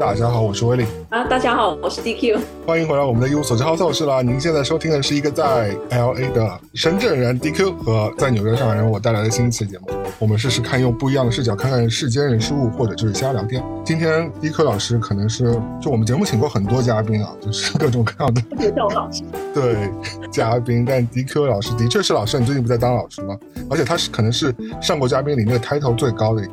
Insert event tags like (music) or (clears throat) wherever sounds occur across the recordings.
大家好，我是威利啊！大家好，我是 DQ，欢迎回来我们的一无所知好我是啦。您现在收听的是一个在 LA 的深圳人 DQ 和在纽约上海人我带来的新一期节目。我们试试看用不一样的视角看看世间人事物，或者就是瞎聊天。今天 DQ 老师可能是就我们节目请过很多嘉宾啊，就是各种各样的。叫我老师。对，嘉宾，但 DQ 老师的确是老师。你最近不在当老师吗？(laughs) 而且他是可能是上过嘉宾里那个 title 最高的一个。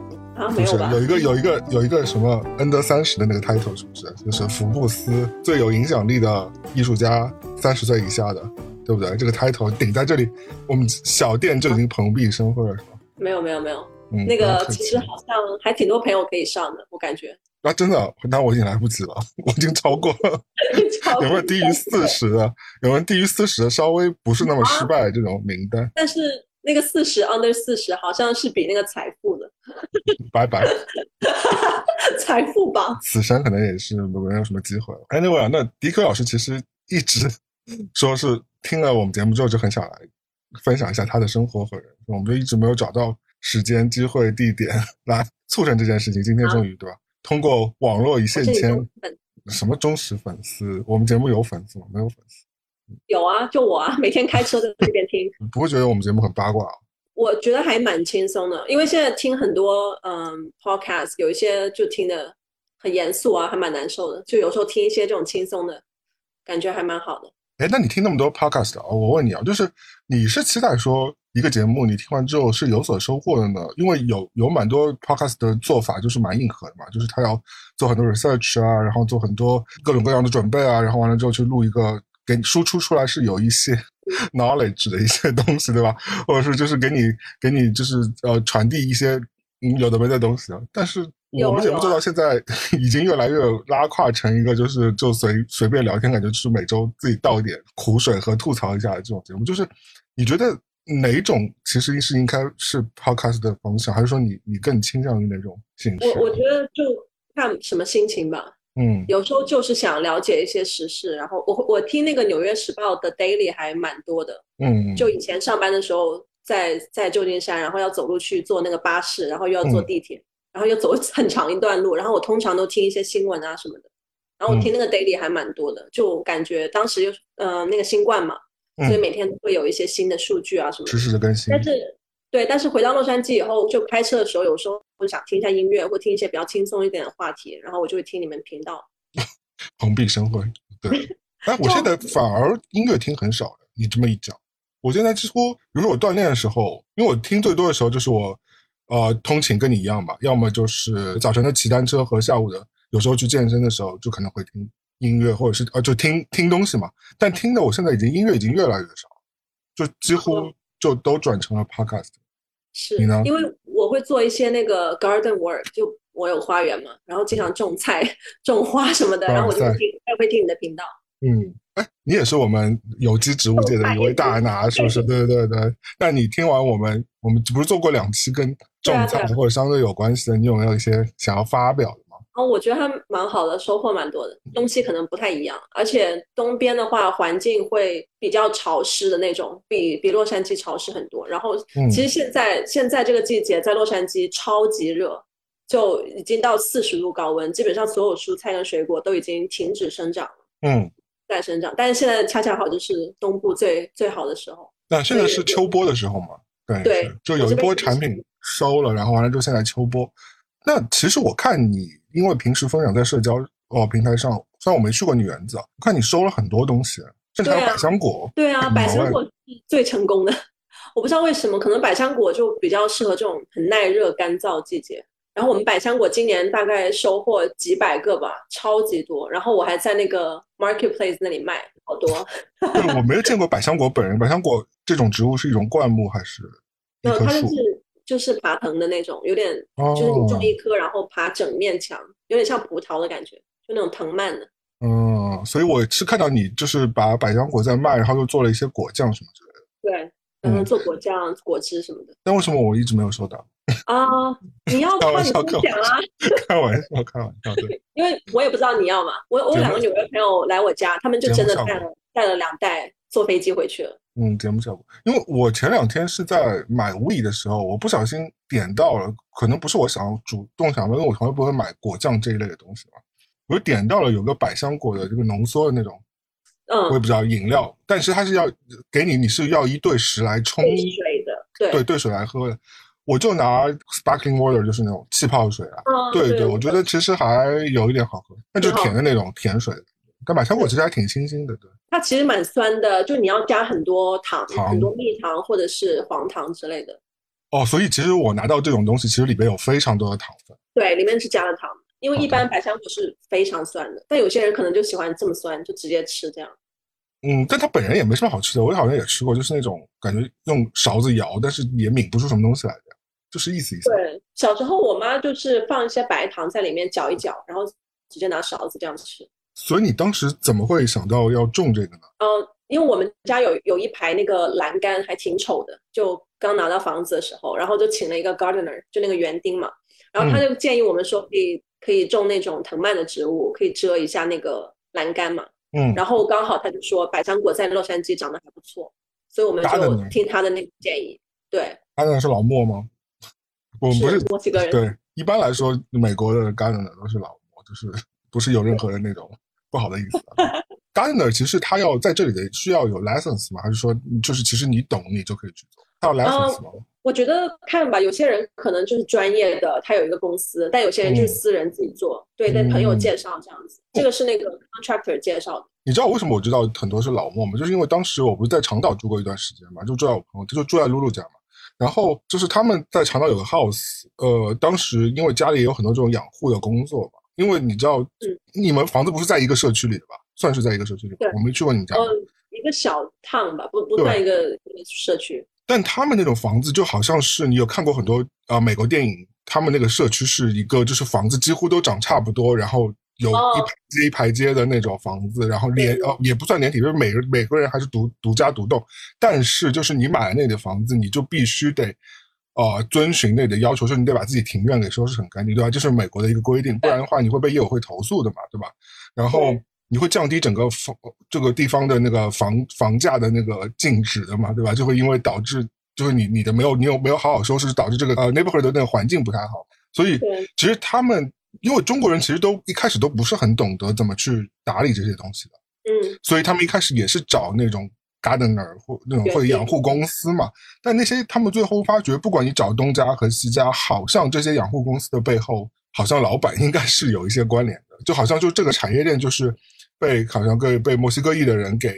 不是有一个有一个有一个什么 N 德三十的那个 title 是不是？就是福布斯最有影响力的艺术家，三十岁以下的，对不对？这个 title 顶在这里，我们小店就已经蓬荜生辉了，是吧？没有没有没有，那个其实好像还挺多朋友可以上的，我感觉。啊，真的？那我已经来不及了，我已经超过了。(laughs) 有没有低于四十的？有没有低于四十的？稍微不是那么失败这种名单？但是。那个四十 under 四十好像是比那个财富的，(laughs) 拜拜，(laughs) 财富榜，此生可能也是没有什么机会了。Anyway，那迪克老师其实一直说是听了我们节目之后就很想来分享一下他的生活和人，我们就一直没有找到时间、机会、地点来促成这件事情。今天终于对吧？通过网络一线牵，什么忠实粉丝？我们节目有粉丝吗？没有粉丝。有啊，就我啊，(laughs) 每天开车在这边听。不会觉得我们节目很八卦？我觉得还蛮轻松的，因为现在听很多嗯 podcast，有一些就听的很严肃啊，还蛮难受的。就有时候听一些这种轻松的，感觉还蛮好的。哎，那你听那么多 podcast 啊？我问你啊，就是你是期待说一个节目你听完之后是有所收获的呢？因为有有蛮多 podcast 的做法就是蛮硬核的嘛，就是他要做很多 research 啊，然后做很多各种各样的准备啊，然后完了之后去录一个。给你输出出来是有一些 knowledge 的一些东西，对吧？或者是就是给你给你就是呃传递一些有的没的东西啊。但是我们节目做到现在 (laughs) 已经越来越拉胯成一个就是就随随便聊天，感觉就是每周自己倒一点苦水和吐槽一下的这种节目。就是你觉得哪种其实是应该是 podcast 的方向，还是说你你更倾向于哪种形式？我我觉得就看什么心情吧。嗯，有时候就是想了解一些时事，然后我我听那个《纽约时报》的 Daily 还蛮多的。嗯，就以前上班的时候，在在旧金山，然后要走路去坐那个巴士，然后又要坐地铁，然后又走很长一段路，然后我通常都听一些新闻啊什么的。然后我听那个 Daily 还蛮多的，就感觉当时又呃那个新冠嘛，所以每天会有一些新的数据啊什么，实时的更新。但是。对，但是回到洛杉矶以后，就开车的时候，有时候会想听一下音乐，或听一些比较轻松一点的话题，然后我就会听你们频道。(laughs) 蓬荜生辉，对。(laughs) 哎，我现在反而音乐听很少了。你这么一讲，我现在几乎，比如说我锻炼的时候，因为我听最多的时候就是我，呃，通勤跟你一样吧，要么就是早晨的骑单车和下午的，有时候去健身的时候，就可能会听音乐，或者是呃，就听听东西嘛。但听的我现在已经音乐已经越来越少，就几乎。就都转成了 podcast，是你呢？因为我会做一些那个 garden work，就我有花园嘛，然后经常种菜、(laughs) 种花什么的，然后我就听，也会听你的频道。嗯，哎，你也是我们有机植物界的一位大拿，是不是？对对对。那你听完我们，我们不是做过两期跟种菜或者相对有关系的？你有没有一些想要发表的？哦，我觉得还蛮好的，收获蛮多的。东西可能不太一样，而且东边的话环境会比较潮湿的那种，比比洛杉矶潮湿很多。然后其实现在现在这个季节在洛杉矶超级热，就已经到四十度高温，基本上所有蔬菜跟水果都已经停止生长了。嗯，在生长，但是现在恰恰好就是东部最最好的时候。那现在是秋播的时候吗？对对，就有一波产品收了，然后完了之后现在秋播。那其实我看你。因为平时分享在社交哦平台上，虽然我没去过你园子，我看你收了很多东西，甚至还有百香果。对啊，百香果是最成功的。(laughs) 我不知道为什么，可能百香果就比较适合这种很耐热、干燥季节。然后我们百香果今年大概收获几百个吧，超级多。然后我还在那个 marketplace 那里卖好多。对，我没有 (laughs) 见过百香果本人。百香果这种植物是一种灌木还是一棵树？就是爬藤的那种，有点就是你种一棵，然后爬整面墙，有点像葡萄的感觉，就那种藤蔓的。嗯，所以我是看到你就是把百香果在卖，然后又做了一些果酱什么之类的。对，嗯，做果酱、果汁什么的。那为什么我一直没有收到？(laughs) 啊，你要开玩笑，讲啊！开玩笑，开玩笑，对。(laughs) 因为我也不知道你要嘛，我我两个纽约朋友来我家，他们就真的带了带了两袋，坐飞机回去了。嗯，节目效果，因为我前两天是在买 We 的时候，我不小心点到了，可能不是我想主动想问，因为我从来不会买果酱这一类的东西嘛。我就点到了有个百香果的这个浓缩的那种，嗯，我也不知道饮料，但是它是要给你，你是要一对十来冲水的，对对兑水来喝的。我就拿 sparkling water，就是那种气泡水啊。对对，我觉得其实还有一点好喝，那就是甜的那种甜水。但百香果其实还挺清新的，对。它其实蛮酸的，就你要加很多糖，糖很多蜜糖或者是黄糖之类的。哦，所以其实我拿到这种东西，其实里边有非常多的糖分。对，里面是加了糖，因为一般百香果是非常酸的，但有些人可能就喜欢这么酸，就直接吃这样。嗯，但它本人也没什么好吃的，我好像也吃过，就是那种感觉用勺子摇，但是也抿不出什么东西来的。就是意思意思。对，小时候我妈就是放一些白糖在里面搅一搅，然后直接拿勺子这样吃。所以你当时怎么会想到要种这个呢？嗯，因为我们家有有一排那个栏杆，还挺丑的，就刚拿到房子的时候，然后就请了一个 gardener，就那个园丁嘛，然后他就建议我们说可以可以种那种藤蔓的植物，可以遮一下那个栏杆嘛。嗯，然后刚好他就说百香果在洛杉矶长得还不错，所以我们就听他的那个建议。对，他那是老莫吗？我们不是墨西哥人。对，一般来说，美国的 gardener 都是老莫，就是不是有任何的那种不好的意思。gardener 其实他要在这里的需要有 license 吗？还是说就是其实你懂你就可以去做？他有 license 吗？我觉得看吧，有些人可能就是专业的，他有一个公司，但有些人就是私人自己做，对，跟朋友介绍这样子。这个是那个 contractor 介绍的。你知道为什么我知道很多是老莫吗？就是因为当时我不是在长岛住过一段时间嘛，就住在我朋友，他就住在露露家嘛。然后就是他们在长岛有个 house，呃，当时因为家里也有很多这种养护的工作嘛，因为你知道，你们房子不是在一个社区里的吧？算是在一个社区里，我没去过你家。嗯，一个小趟吧，不不算一个社区。但他们那种房子就好像是你有看过很多呃美国电影，他们那个社区是一个就是房子几乎都长差不多，然后。有一排街一排接的那种房子，然后连哦也不算连体，就是每个每个人还是独独家独栋，但是就是你买了那的房子，你就必须得，呃遵循那的要求，就是你得把自己庭院给收拾很干净，对吧？这是美国的一个规定，不然的话你会被业委会投诉的嘛，对吧？然后你会降低整个房这个地方的那个房房价的那个净值的嘛，对吧？就会因为导致就是你你的没有你有没有好好收拾，导致这个呃 neighborhood 的那个环境不太好，所以其实他们。因为中国人其实都一开始都不是很懂得怎么去打理这些东西的，嗯，所以他们一开始也是找那种 gardener 或那种或者养护公司嘛。但那些他们最后发觉，不管你找东家和西家，好像这些养护公司的背后，好像老板应该是有一些关联的，就好像就这个产业链就是被好像被被墨西哥裔的人给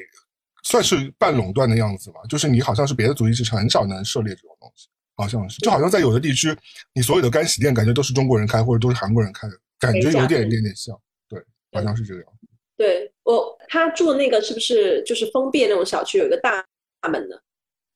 算是半垄断的样子嘛。就是你好像是别的族裔是很少能涉猎这种东西。好像是，就好像在有的地区，你所有的干洗店感觉都是中国人开，或者都是韩国人开的，感觉有点点点像。对，好像是这个样子。对我，他住的那个是不是就是封闭那种小区，有一个大门的？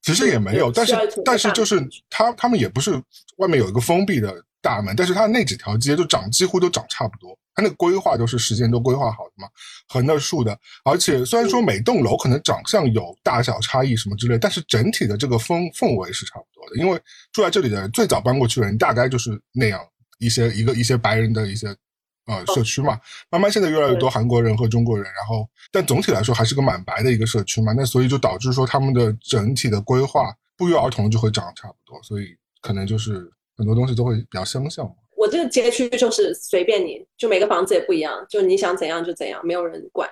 其实也没有，但是但是就是他他们也不是外面有一个封闭的大门，但是他那几条街就长几乎都长差不多。它那个规划都是时间都规划好的嘛，横的竖的，而且虽然说每栋楼可能长相有大小差异什么之类，但是整体的这个风氛围是差不多的。因为住在这里的人最早搬过去的人大概就是那样一些一个一些白人的一些呃社区嘛，慢慢现在越来越多韩国人和中国人，然后但总体来说还是个蛮白的一个社区嘛，那所以就导致说他们的整体的规划不约而同就会长得差不多，所以可能就是很多东西都会比较相像嘛。我这个街区就是随便你，就每个房子也不一样，就你想怎样就怎样，没有人管。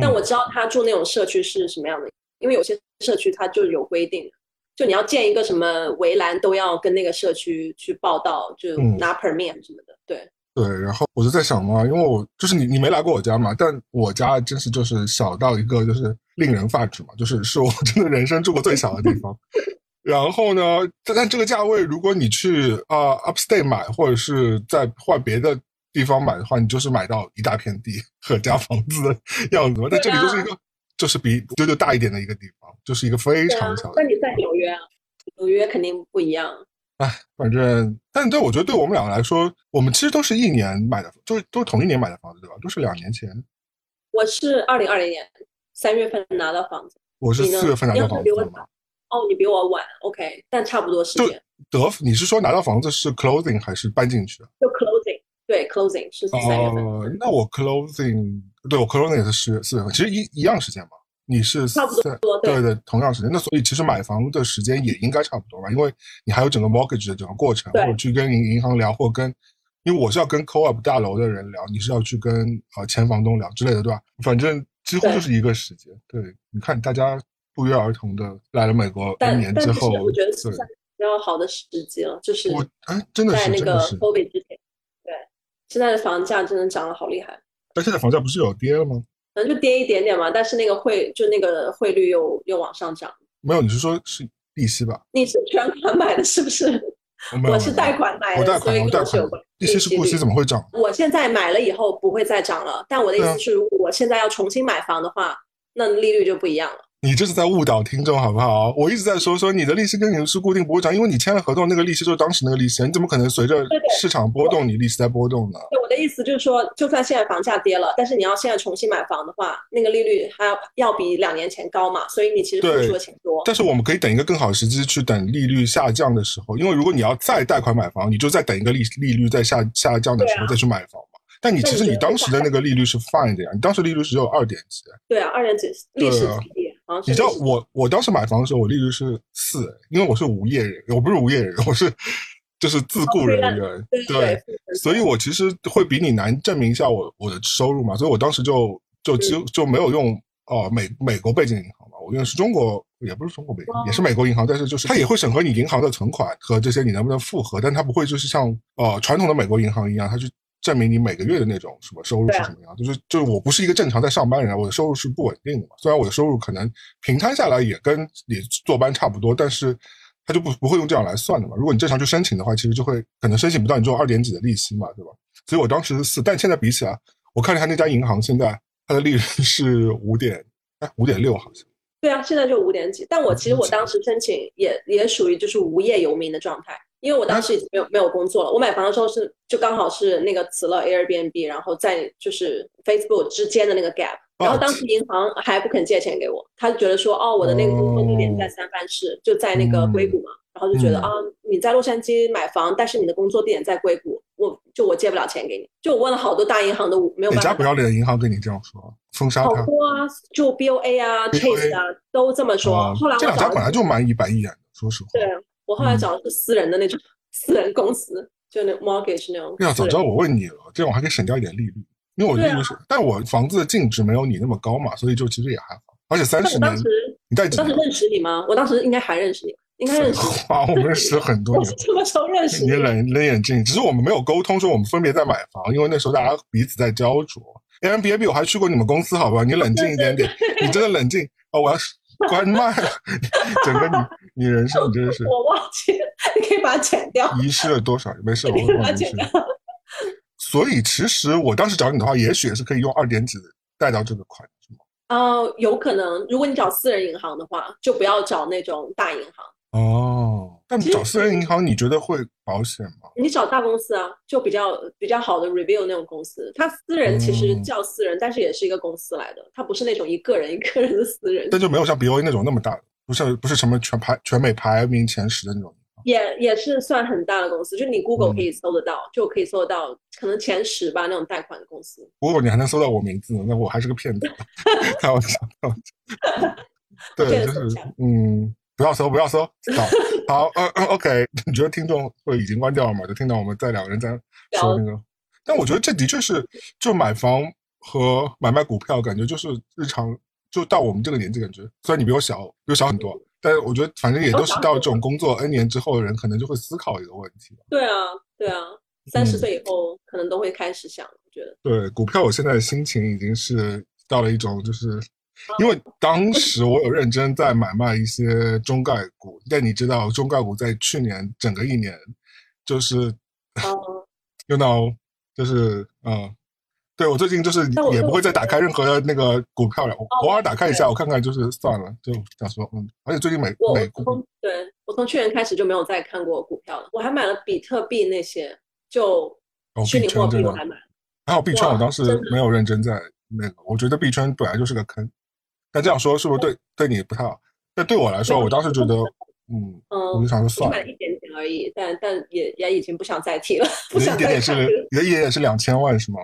但我知道他住那种社区是什么样的，因为有些社区它就有规定，就你要建一个什么围栏都要跟那个社区去报道，就拿 permit 什么的。对对，然后我就在想嘛，因为我就是你你没来过我家嘛，但我家真是就是小到一个就是令人发指嘛，就是是我真的人生住过最小的地方。(laughs) 然后呢？但但这个价位，如果你去啊 Upstate 买，或者是在换别的地方买的话，你就是买到一大片地和家房子的样子嘛。但这里就是一个，就是比丢丢大一点的一个地方，就是一个非常小的。那你在纽约啊？纽约肯定不一样。哎，反正，但对我觉得对我们两个来说，我们其实都是一年买的，就是都是同一年买的房子，对吧？都是两年前。我是二零二零年三月份拿到房子，我是四月份拿到房子。哦，你比我晚，OK，但差不多时间。德，你是说拿到房子是 closing 还是搬进去？就 closing，对，closing 是三月份。哦，那我 closing，对我 closing 也是四四月份，其实一一样时间嘛。你是差不多，对对，同样时间。那所以其实买房的时间也应该差不多吧？因为你还有整个 mortgage 的整个过程，或者去跟银银行聊，或跟因为我是要跟 co-op 大楼的人聊，你是要去跟呃前房东聊之类的，对吧？反正几乎就是一个时间。对，你看大家不约而同的来了美国一年之后，我觉得是比较好的时机了，就是我哎，真的是在那个 COVID 之前，对，现在的房价真的涨得好厉害。但现在房价不是有跌了吗？可能就跌一点点嘛，但是那个汇就那个汇率又又往上涨。没有，你是说是利息吧？你是全款买的，是不是？我是贷款买的，所以跟我有关。利息是过期，怎么会涨？我现在买了以后不会再涨了，但我的意思是，如果我现在要重新买房的话，那利率就不一样了。你这是在误导听众好不好？我一直在说说你的利息跟你是固定不会涨，因为你签了合同，那个利息就是当时那个利息，你怎么可能随着市场波动，你利息在波动呢？对我的意思就是说，就算现在房价跌了，但是你要现在重新买房的话，那个利率还要要比两年前高嘛，所以你其实付出的钱多。但是我们可以等一个更好的时机去等利率下降的时候，因为如果你要再贷款买房，你就再等一个利利率再下下降的时候再去买房嘛。但你其实你当时的那个利率是 fine 的呀，你当时利率只有二点几。对啊，二点几，历史低点。你知道我我当时买房的时候，我利率是四，因为我是无业人，我不是无业人，我是就是自雇人员，对，所以我其实会比你难证明一下我我的收入嘛，所以我当时就就就就没有用哦美美国背景银行嘛，我用的是中国，也不是中国背景，也是美国银行，但是就是它也会审核你银行的存款和这些你能不能复合，但它不会就是像呃传统的美国银行一样，它去。证明你每个月的那种什么收入是什么样，就是就是我不是一个正常在上班人，我的收入是不稳定的嘛。虽然我的收入可能平摊下来也跟你坐班差不多，但是他就不不会用这样来算的嘛。如果你正常去申请的话，其实就会可能申请不到你这种二点几的利息嘛，对吧？所以我当时是四，但现在比起来，我看了他那家银行，现在它的利润是五点，哎，五点六好像。对啊，现在就五点几。但我其实我当时申请也也属于就是无业游民的状态。因为我当时已经没有没有工作了，我买房的时候是就刚好是那个辞了 Airbnb，然后在就是 Facebook 之间的那个 gap，然后当时银行还不肯借钱给我，他就觉得说哦我的那个工作地点在三藩市，就在那个硅谷嘛，然后就觉得啊你在洛杉矶买房，但是你的工作地点在硅谷，我就我借不了钱给你，就我问了好多大银行都没有。哪家不要脸的银行跟你这样说？封杀他？好多啊，就 BOA 啊，Chase 啊，都这么说。后来这两家本来就蛮一板一眼的，说实话。对。我后来找的是私人的那种私人公司，就那 mortgage 那种。呀，早知道我问你了，这样我还可以省掉一点利率，因为我利率是，但我房子的净值没有你那么高嘛，所以就其实也还好。而且三十年，你在当时认识你吗？我当时应该还认识你，应该认识。啊，(laughs) 我们认识了很多 (laughs) 年。什么时候认识？你冷冷眼镜，只是我们没有沟通，说我们分别在买房，因为那时候大家彼此在焦灼。Airbnb 我还去过你们公司，好吧？你冷静一点点，你真的冷静哦！我要关麦了，(laughs) 整个你你人生你真的是我忘记了，你可以把它剪掉。遗失了多少？没事，我会把它剪掉。所以其实我当时找你的话，也许也是可以用二点几贷到这个款，是吗？呃，有可能。如果你找私人银行的话，就不要找那种大银行。哦，但找私人银行你觉得会保险吗？你找大公司啊，就比较比较好的 review 那种公司，它私人其实叫私人，但是也是一个公司来的，它不是那种一个人一个人的私人。但就没有像 BOA 那种那么大，不是不是什么全排全美排名前十的那种。也也是算很大的公司，就你 Google 可以搜得到，就可以搜得到，可能前十吧那种贷款的公司。Google 你还能搜到我名字，那我还是个骗子，(laughs) 开玩笑，开玩笑。(laughs) 对，就是嗯。不要搜，不要搜。好，好，嗯嗯，OK。(laughs) 你觉得听众会已经关掉了吗？就听到我们在两个人在说那个。但我觉得这的确是，就买房和买卖股票，感觉就是日常，就到我们这个年纪，感觉虽然你比我小，比我小很多，但是我觉得反正也都是到这种工作 N 年之后的人，可能就会思考一个问题。对啊，对啊，三十岁以后可能都会开始想，我觉得。对股票，我现在的心情已经是到了一种就是。因为当时我有认真在买卖一些中概股，但你知道中概股在去年整个一年，就是用到就是嗯，(laughs) 对我最近就是也不会再打开任何的那个股票了，偶尔打开一下我看看就是算了，就想说嗯，而且最近美美股，对我从去年开始就没有再看过股票了，我还买了比特币那些，就虚拟货币我还买，还有币圈我当时没有认真在那个，我觉得币圈本来就是个坑。但这样说是不是对对你不太好？那对我来说，我当时觉得，嗯嗯，我就想说算了，一点点而已，但但也也已经不想再提了。一点点是，你的一点点是两千万是吗？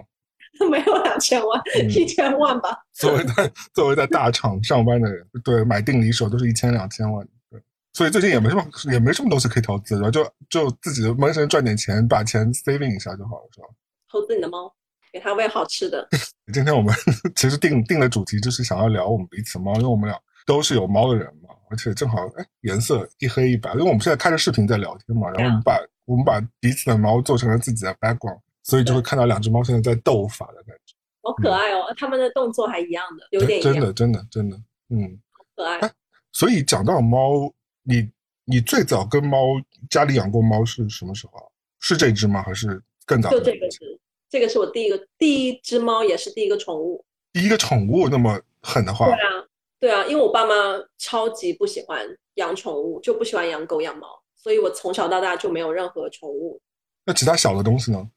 (laughs) 没有两千万，一千万吧。作为在作为在大厂上班的人，对买定离手都是一千两千万。对，所以最近也没什么也没什么东西可以投资，然后就就自己闷声赚点钱，把钱 saving 一下就好了，是吧？投资你的猫，给它喂好吃的。(laughs) 今天我们 (laughs) 其实定定的主题就是想要聊我们彼此猫，因为我们俩都是有猫的人嘛，而且正好哎颜色一黑一白，因为我们现在开着视频在聊天嘛，然后我们把我们把彼此的猫做成了自己的 background，所以就会看到两只猫现在在斗法的感觉。好可爱哦，他们的动作还一样的，有点真的真的真的，嗯，可爱。所以讲到猫，你你最早跟猫家里养过猫是什么时候啊？是这只吗？还是更早？就这个只，这个是我第一个第一只猫，也是第一个宠物。第一个宠物那么狠的话？对啊，对啊，因为我爸妈超级不喜欢养宠物，就不喜欢养狗养猫，所以我从小到大就没有任何宠物。那其他小的东西呢？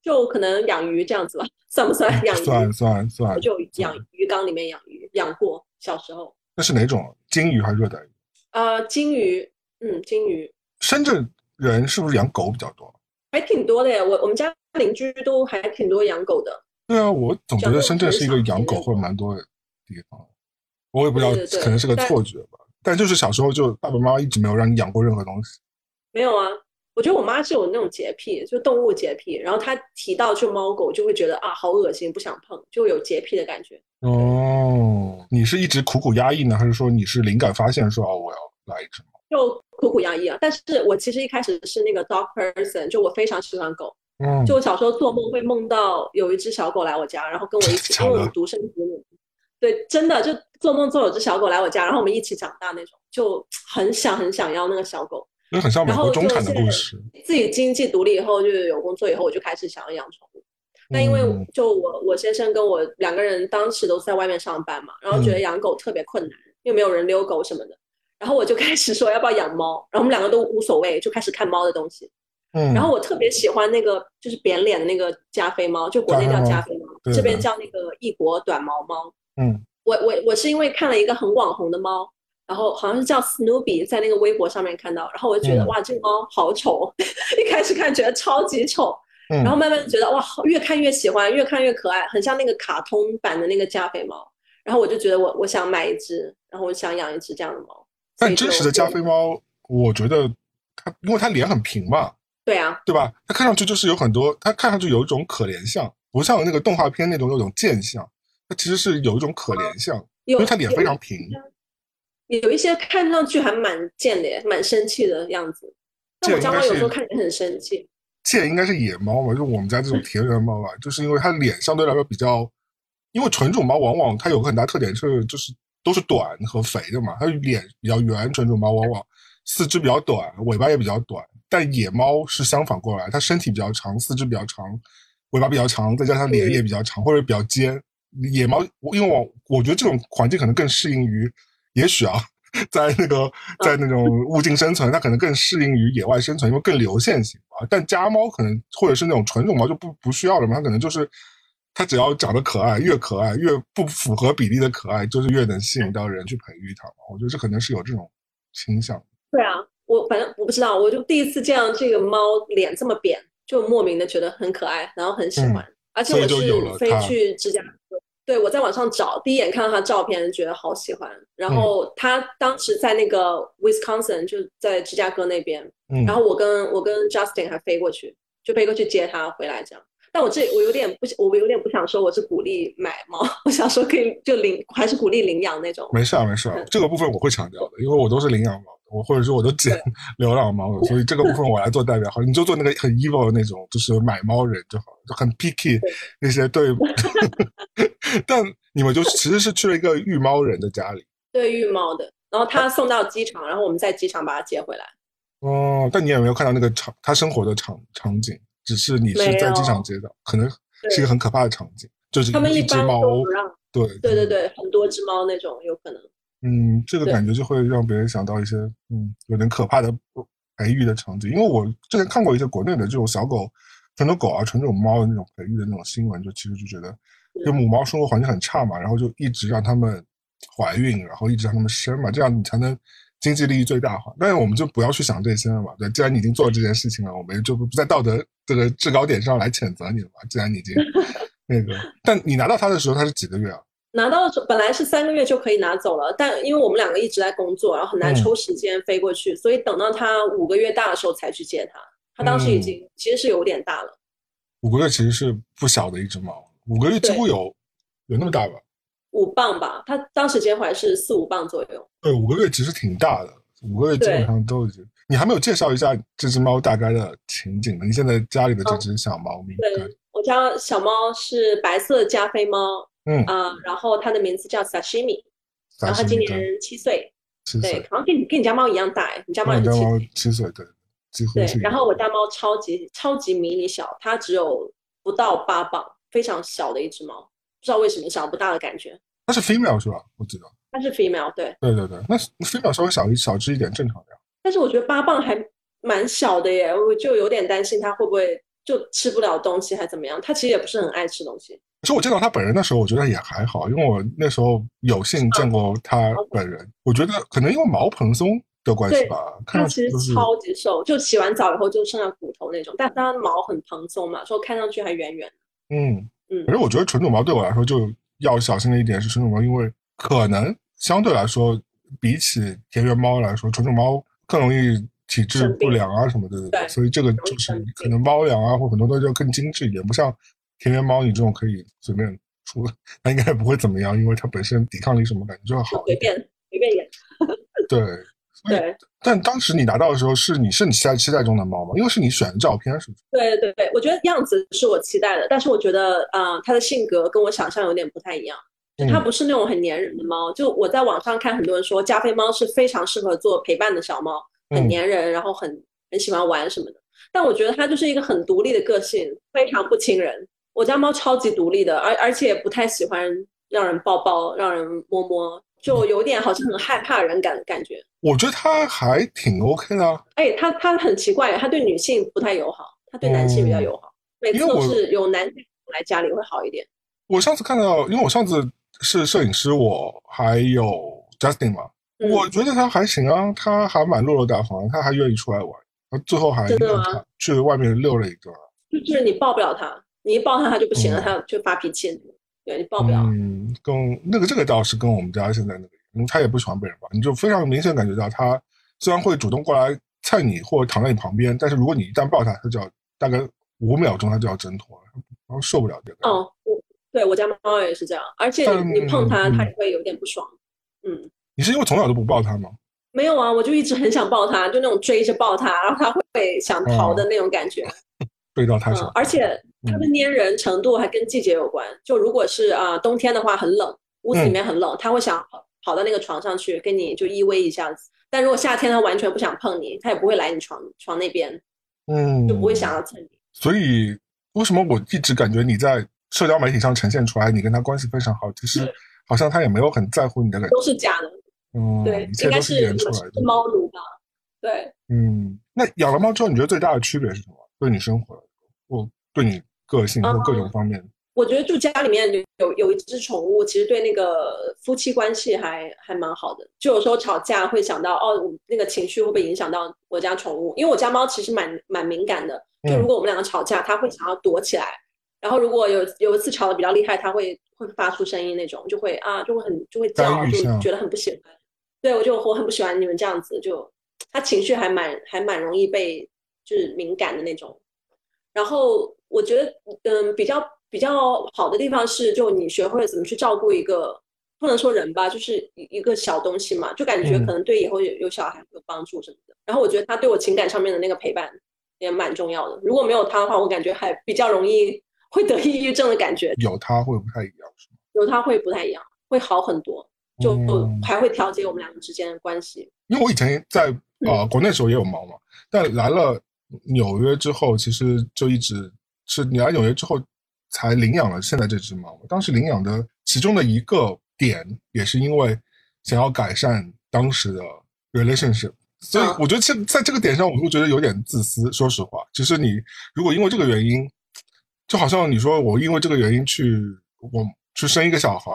就可能养鱼这样子吧，算不算 (laughs) 养鱼？算算算。我就养鱼缸里面养鱼，养过小时候。那是哪种？金鱼还是热带鱼？啊，金鱼，嗯，金鱼。深圳人是不是养狗比较多？还挺多的呀，我我们家邻居都还挺多养狗的。对啊，我总觉得深圳是一个养狗会蛮多的地方。我也不知道，可能是个错觉吧。但就是小时候就爸爸妈妈一直没有让你养过任何东西。没有啊。我觉得我妈是有那种洁癖，就动物洁癖。然后她提到就猫狗，就会觉得啊，好恶心，不想碰，就有洁癖的感觉。哦，你是一直苦苦压抑呢，还是说你是灵感发现说哦，我要来一只猫？就苦苦压抑啊！但是我其实一开始是那个 dog person，就我非常喜欢狗。嗯。就我小时候做梦会梦到有一只小狗来我家，然后跟我一起，因为我们独生子女。对，真的就做梦做有只小狗来我家，然后我们一起长大那种，就很想很想要那个小狗。就很像美国中产的故事。自己经济独立以后，就有工作以后，我就开始想要养宠物。那因为就我我先生跟我两个人当时都在外面上班嘛，然后觉得养狗特别困难，又没有人遛狗什么的。然后我就开始说要不要养猫，然后我们两个都无所谓，就开始看猫的东西。嗯。然后我特别喜欢那个就是扁脸的那个加菲猫，就国内叫加菲猫，这边叫那个异国短毛猫。嗯。我我我是因为看了一个很网红的猫。然后好像是叫 Snoopy，在那个微博上面看到，然后我就觉得哇，这个猫好丑，(laughs) 一开始看觉得超级丑，然后慢慢觉得哇，越看越喜欢，越看越可爱，很像那个卡通版的那个加菲猫。然后我就觉得我我想买一只，然后我想养一只这样的猫。但真实的加菲猫，我觉得它因为它脸很平嘛，对啊，对吧？它看上去就是有很多，它看上去有一种可怜相，不像那个动画片那种那种贱相，它其实是有一种可怜相，因为它脸非常平。有一些看上去还蛮贱的，蛮生气的样子。但我家猫有时候看起来很生气。贱应该是野猫吧，就我们家这种田园猫吧，就是因为它脸相对来说比较，因为纯种猫往往它有个很大特点是，就是都是短和肥的嘛，它脸比较圆，纯种猫往往四肢比较短，尾巴也比较短。但野猫是相反过来，它身体比较长，四肢比较长，尾巴比较长，再加上脸也比较长或者比较尖。野猫，因为我我觉得这种环境可能更适应于。也许啊，(laughs) 在那个在那种物竞生存，它可能更适应于野外生存，因为更流线型啊。但家猫可能或者是那种纯种猫就不不需要了嘛，它可能就是它只要长得可爱，越可爱越不符合比例的可爱，就是越能吸引到人去培育它。我觉得这可能是有这种倾向。对啊，我反正我不知道，我就第一次见到这个猫脸这么扁，就莫名的觉得很可爱，然后很喜欢，而且我是飞去芝加哥。对，我在网上找，第一眼看到它照片，觉得好喜欢。然后他当时在那个 Wisconsin，就在芝加哥那边。嗯。然后我跟我跟 Justin 还飞过去，就飞过去接他回来这样。但我这我有点不，我有点不想说我是鼓励买猫，我想说可以就领，还是鼓励领养那种。没事啊，没事啊，这个部分我会强调的，因为我都是领养猫。我或者说我都捡 (laughs) 流浪猫的，所以这个部分我来做代表。好，你就做那个很 evil 的那种，就是买猫人就好，就很 picky 那些对。(laughs) 但你们就其实是去了一个育猫人的家里，对育猫的，然后他送到机场，然后我们在机场把他接回来。哦，但你有没有看到那个场他生活的场场景？只是你是在机场接的，可能是一个很可怕的场景，就是他们一只猫，对对对对，很多只猫那种有可能。嗯，这个感觉就会让别人想到一些嗯有点可怕的培育的场景，因为我之前看过一些国内的这种小狗、纯种狗啊、纯种猫的那种培育的那种新闻，就其实就觉得，就母猫生活环境很差嘛，然后就一直让它们怀孕，然后一直让它们生嘛，这样你才能经济利益最大化。但是我们就不要去想这些了嘛，对，既然你已经做了这件事情了，我们就不在道德这个制高点上来谴责你了嘛。既然你已经那个，(laughs) 但你拿到它的时候，它是几个月啊？拿到本来是三个月就可以拿走了，但因为我们两个一直在工作，然后很难抽时间飞过去，所以等到他五个月大的时候才去接他。他当时已经其实是有点大了。五个月其实是不小的一只猫，五个月几乎有有那么大吧？五磅吧，他当时接回来是四五磅左右。对，五个月其实挺大的，五个月基本上都已经。你还没有介绍一下这只猫大概的情景呢？你现在家里的这只小猫咪？对，我家小猫是白色加菲猫，嗯啊，然后它的名字叫 Sashimi，然后它今年七岁，七岁，好像跟你跟你家猫一样大哎，你家猫是七七岁，对，几乎对。然后我家猫超级超级迷你小，它只有不到八磅，非常小的一只猫，不知道为什么小不大的感觉。它是 female 是吧？我记得它是 female，对，对对对，那 female 稍微小一小只一点，正常的。但是我觉得八磅还蛮小的耶，我就有点担心它会不会就吃不了东西，还怎么样？它其实也不是很爱吃东西。其实我见到它本人的时候，我觉得也还好，因为我那时候有幸见过它本人。我觉得可能因为毛蓬松的关系吧，看上去超级瘦，就洗完澡以后就剩下骨头那种，但它毛很蓬松嘛，说看上去还圆圆。嗯嗯。可是我觉得纯种猫对我来说就要小心的一点是纯种猫，因为可能相对来说比起田园猫来说，纯种猫。更容易体质不良啊什么的，对，所以这个就是可能猫粮啊或很多东西要更精致一点，不像田园猫你这种可以随便出，它应该不会怎么样，因为它本身抵抗力什么感觉就要好。随便随便演。对对。但当时你拿到的时候，是你是你期待期待中的猫吗？因为是你选的照片，是不是？对对对，我觉得样子是我期待的，但是我觉得啊，它的性格跟我想象有点不太一样。它不是那种很粘人的猫，就我在网上看很多人说加菲猫是非常适合做陪伴的小猫，很粘人，然后很很喜欢玩什么的。但我觉得它就是一个很独立的个性，非常不亲人。我家猫超级独立的，而而且不太喜欢让人抱抱、让人摸摸，就有点好像很害怕人感感觉。我觉得他还挺 OK 的。哎，他他很奇怪，他对女性不太友好，他对男性比较友好。每次都是有男性来家里会好一点。我上次看到，因为我上次。是摄影师，我还有 Justin 嘛？我觉得他还行啊，他还蛮落落大方，他还愿意出来玩，他最后还去外面溜了一个。就是你抱不了他，你一抱他他就不行了，他就发脾气。对你抱不了。嗯，跟那个这个倒是跟我们家现在那个，因为他也不喜欢被人抱，你就非常明显感觉到他虽然会主动过来蹭你或者躺在你旁边，但是如果你一旦抱他，他就要大概五秒钟他就要挣脱了，然后受不了这个。哦。我对我家猫也是这样，而且你碰它，它也会有点不爽。嗯，你是因为从小都不抱它吗？没有啊，我就一直很想抱它，就那种追着抱它，然后它会想逃的那种感觉。(laughs) 追到它想。而且它的粘人程度还跟季节有关。就如果是啊冬天的话很冷，屋子里面很冷，它会想跑到那个床上去跟你就依偎一下子。但如果夏天它完全不想碰你，它也不会来你床床那边，嗯，就不会想要蹭你。所以为什么我一直感觉你在？社交媒体上呈现出来，你跟他关系非常好，其实好像他也没有很在乎你的感觉，都是假的。嗯，对，应该是演出来的。猫奴吧？对。嗯，那养了猫之后，你觉得最大的区别是什么？对你生活，或对你个性或各种方面？我觉得住家里面有有一只宠物，其实对那个夫妻关系还还蛮好的。就有时候吵架会想到，哦，那个情绪会不会影响到我家宠物？因为我家猫其实蛮蛮敏感的，就如果我们两个吵架，它会想要躲起来。然后如果有有一次吵得比较厉害，它会会发出声音那种，就会啊，就会很就会叫，就觉得很不喜欢。对我就我很不喜欢你们这样子，就它情绪还蛮还蛮容易被就是敏感的那种。然后我觉得嗯比较比较好的地方是，就你学会了怎么去照顾一个不能说人吧，就是一一个小东西嘛，就感觉可能对以后有有小孩有帮助什么的。然后我觉得他对我情感上面的那个陪伴也蛮重要的。如果没有他的话，我感觉还比较容易。会得抑郁症的感觉，有他会不太一样，是吗？有他会不太一样，会好很多，就还会调节我们两个之间的关系。因为我以前在呃国内时候也有猫嘛，但来了纽约之后，其实就一直是你来纽约之后才领养了现在这只猫。当时领养的其中的一个点，也是因为想要改善当时的 relationship，所以我觉得在在这个点上，我会觉得有点自私。说实话，其实你如果因为这个原因。就好像你说我因为这个原因去我去生一个小孩，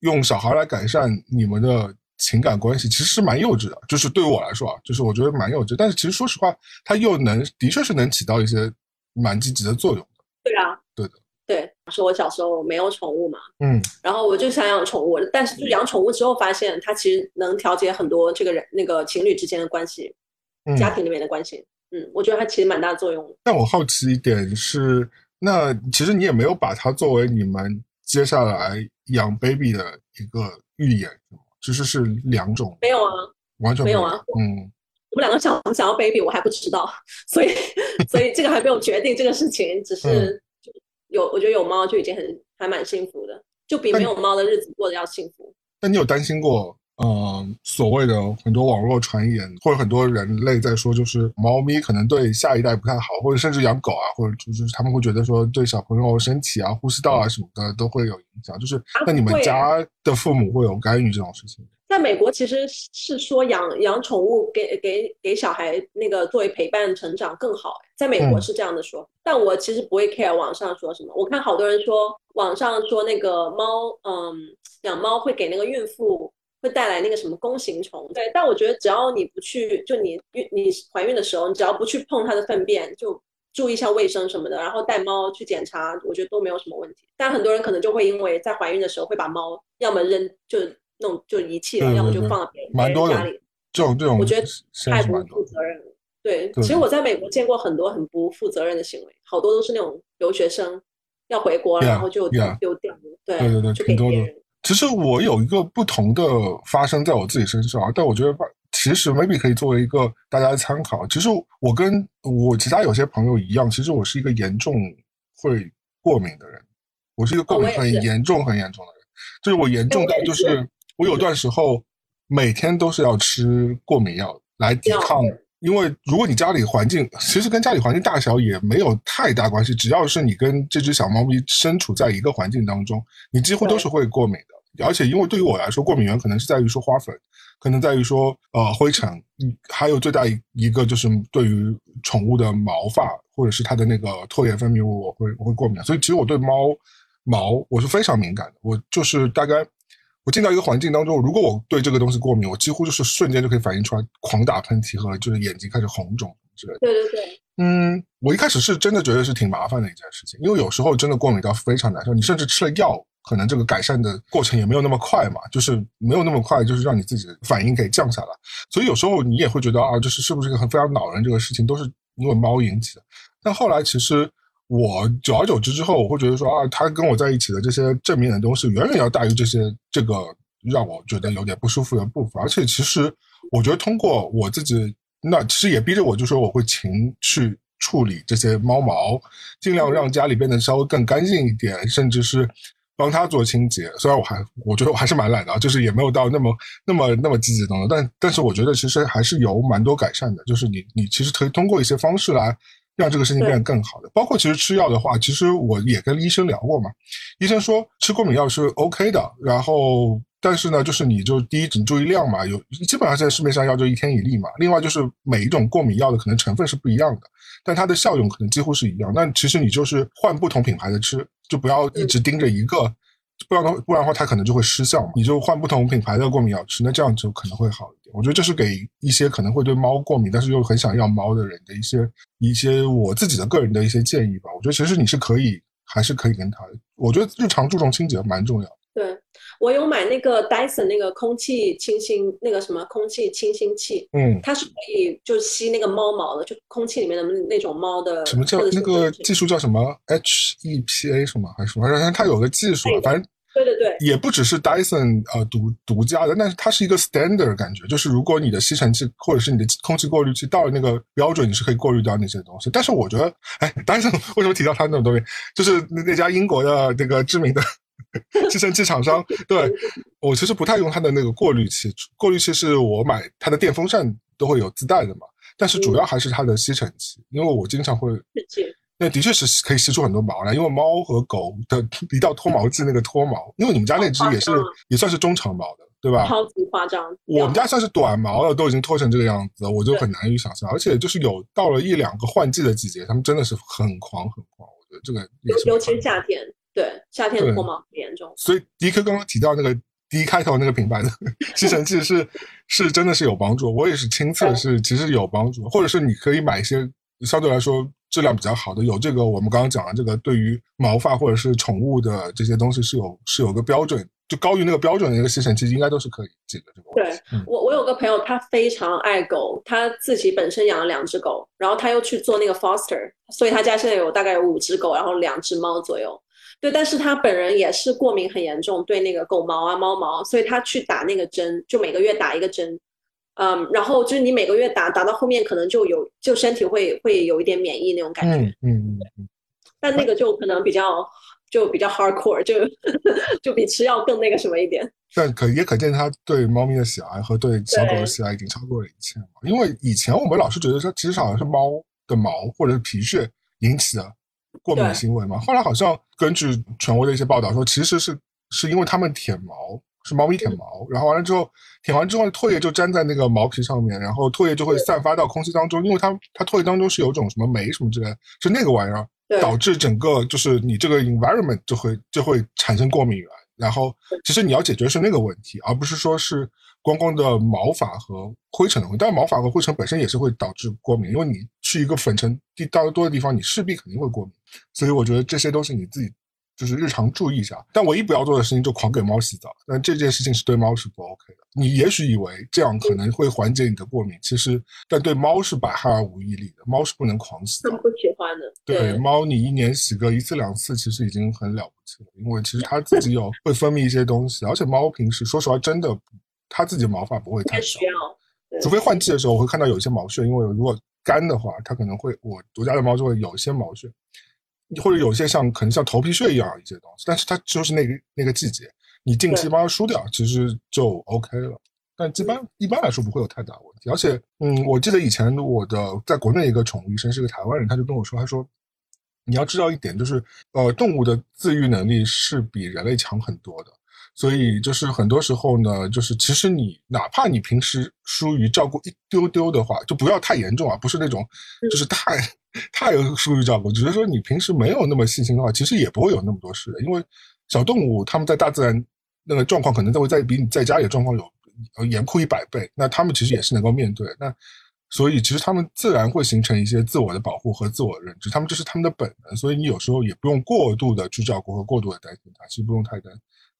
用小孩来改善你们的情感关系，其实是蛮幼稚的。就是对于我来说啊，就是我觉得蛮幼稚。但是其实说实话，它又能的确是能起到一些蛮积极的作用的。对啊，对的，对，说我小时候没有宠物嘛，嗯，然后我就想养宠物，但是就养宠物之后发现它其实能调节很多这个人那个情侣之间的关系，家庭里面的关系，嗯，我觉得它其实蛮大作用。但我好奇一点是，那其实你也没有把它作为你们接下来养 baby 的一个预演，其实是两种，没有啊，完全没有啊，嗯。我们两个想想要 baby，我还不知道，(laughs) 所以 (laughs) 所以这个还没有决定这个事情，只是有我觉得有猫就已经很还蛮幸福的，就比没有猫的日子过得要幸福。那你有担心过，呃，所谓的很多网络传言，或者很多人类在说，就是猫咪可能对下一代不太好，或者甚至养狗啊，或者就是他们会觉得说对小朋友身体啊、呼吸道啊什么的都会有影响。就是那你们家的父母会有干预这种事情？在美国其实是说养养宠物给给给小孩那个作为陪伴成长更好，在美国是这样的说，但我其实不会 care 网上说什么。我看好多人说网上说那个猫，嗯，养猫会给那个孕妇会带来那个什么弓形虫，对。但我觉得只要你不去，就你孕你怀孕的时候，你只要不去碰它的粪便，就注意一下卫生什么的，然后带猫去检查，我觉得都没有什么问题。但很多人可能就会因为在怀孕的时候会把猫要么扔就。弄就遗弃了，要么就放到别人家里。这种这种，我觉得太不负责任了。对，其实我在美国见过很多很不负责任的行为，好多都是那种留学生要回国了，然后就丢掉。对对对，挺多的。其实我有一个不同的发生在我自己身上，但我觉得其实 maybe 可以作为一个大家的参考。其实我跟我其他有些朋友一样，其实我是一个严重会过敏的人，我是一个过敏很严重很严重的人，就是我严重到就是。我有段时候每天都是要吃过敏药来抵抗，因为如果你家里环境其实跟家里环境大小也没有太大关系，只要是你跟这只小猫咪身处在一个环境当中，你几乎都是会过敏的。而且因为对于我来说，过敏源可能是在于说花粉，可能在于说呃灰尘，还有最大一个就是对于宠物的毛发或者是它的那个唾液分泌物，我会我会过敏。所以其实我对猫毛我是非常敏感的，我就是大概。我进到一个环境当中，如果我对这个东西过敏，我几乎就是瞬间就可以反应出来，狂打喷嚏和就是眼睛开始红肿之类的。对对对，嗯，我一开始是真的觉得是挺麻烦的一件事情，因为有时候真的过敏到非常难受，你甚至吃了药，可能这个改善的过程也没有那么快嘛，就是没有那么快，就是让你自己反应给降下来。所以有时候你也会觉得啊，就是是不是一个很非常恼人这个事情都是因为猫引起的。但后来其实。我久而久之之后，我会觉得说啊，他跟我在一起的这些正面的东西，远远要大于这些这个让我觉得有点不舒服的部分。而且，其实我觉得通过我自己，那其实也逼着我，就说我会勤去处理这些猫毛，尽量让家里变得稍微更干净一点，甚至是帮他做清洁。虽然我还我觉得我还是蛮懒的，就是也没有到那么那么那么积极的，但但是我觉得其实还是有蛮多改善的。就是你你其实可以通过一些方式来。让这个事情变得更好的，包括其实吃药的话，其实我也跟医生聊过嘛。医生说吃过敏药是 OK 的，然后但是呢，就是你就第一，你注意量嘛，有基本上现在市面上药就一天一粒嘛。另外就是每一种过敏药的可能成分是不一样的，但它的效用可能几乎是一样。那其实你就是换不同品牌的吃，就不要一直盯着一个。不然的话不然的话，它可能就会失效嘛。你就换不同品牌的过敏药吃，那这样就可能会好一点。我觉得这是给一些可能会对猫过敏，但是又很想要猫的人的一些一些我自己的个人的一些建议吧。我觉得其实你是可以，还是可以跟他。我觉得日常注重清洁蛮重要。对。我有买那个 Dyson 那个空气清新那个什么空气清新器，嗯，它是可以就吸那个猫毛的，就空气里面的那种猫的。什么叫那个技术叫什么 HEPA 什么还是什么？反正它有个技术，反正对对对，也不只是 Dyson 呃独独家的，但是它是一个 standard 感觉，就是如果你的吸尘器或者是你的空气过滤器到了那个标准，你是可以过滤掉那些东西。但是我觉得，哎，Dyson 为什么提到它那种东西？就是那那家英国的那个知名的。吸尘器厂商对我其实不太用它的那个过滤器，过滤器是我买它的电风扇都会有自带的嘛，但是主要还是它的吸尘器，因为我经常会，那的确是可以吸出很多毛来，因为猫和狗的一到脱毛季那个脱毛，因为你们家那只也是也算是中长毛的，对吧？超级夸张，我们家算是短毛了，都已经脱成这个样子，我就很难以想象，而且就是有到了一两个换季的季节，它们真的是很狂很狂，我觉得这个尤其是夏天。对，夏天脱毛很严重。所以迪克刚刚提到那个 D 开头那个品牌的吸尘器是是真的是有帮助，我也是亲测是其实有帮助，或者是你可以买一些相对来说质量比较好的，有这个我们刚刚讲的这个对于毛发或者是宠物的这些东西是有是有个标准，就高于那个标准的一个吸尘器，应该都是可以解决这个问题。对我，我有个朋友，他非常爱狗，他自己本身养了两只狗，然后他又去做那个 foster，所以他家现在有大概有五只狗，然后两只猫左右。对，但是他本人也是过敏很严重，对那个狗毛啊、猫毛，所以他去打那个针，就每个月打一个针。嗯，然后就是你每个月打打到后面，可能就有就身体会会有一点免疫那种感觉。嗯嗯嗯。但那个就可能比较就比较 hardcore，就 (laughs) 就比吃药更那个什么一点。但可也可见他对猫咪的喜爱和对小狗的喜爱已经超过了一切了因为以前我们老是觉得说，其实好像是猫的毛或者是皮屑引起的过敏行为嘛。后来好像根据权威的一些报道说，其实是是因为它们舔毛。是猫咪舔毛，然后完了之后舔完之后，唾液就粘在那个毛皮上面，然后唾液就会散发到空气当中，因为它它唾液当中是有种什么酶什么之类，是那个玩意儿导致整个就是你这个 environment 就会就会产生过敏源，然后其实你要解决是那个问题，而不是说是光光的毛发和灰尘的问题。但毛发和灰尘本身也是会导致过敏，因为你去一个粉尘地大多的地方，你势必肯定会过敏，所以我觉得这些都是你自己。就是日常注意一下，但唯一不要做的事情就狂给猫洗澡。但这件事情是对猫是不 OK 的。你也许以为这样可能会缓解你的过敏，其实但对猫是百害而无一利的。猫是不能狂洗，它不喜欢的。对猫，你一年洗个一次两次，其实已经很了不起了，因为其实它自己有会分泌一些东西，而且猫平时说实话真的，它自己毛发不会太少，除非换季的时候我会看到有一些毛屑，因为如果干的话，它可能会我我家的猫就会有一些毛屑。或者有些像可能像头皮屑一样一些东西，但是它就是那个那个季节，你定期帮它梳掉，其实就 OK 了。但一般一般来说不会有太大问题。而且，嗯，我记得以前我的在国内一个宠物医生是个台湾人，他就跟我说，他说你要知道一点，就是呃，动物的自愈能力是比人类强很多的。所以就是很多时候呢，就是其实你哪怕你平时疏于照顾一丢丢的话，就不要太严重啊，不是那种就是太。太疏于照顾，只是说你平时没有那么细心的话，其实也不会有那么多事。因为小动物它们在大自然那个状况，可能都会在比你在家里的状况有严酷一百倍。那它们其实也是能够面对。那所以其实它们自然会形成一些自我的保护和自我认知，它们这是它们的本能。所以你有时候也不用过度的去照顾和过度的担心它，其实不用太担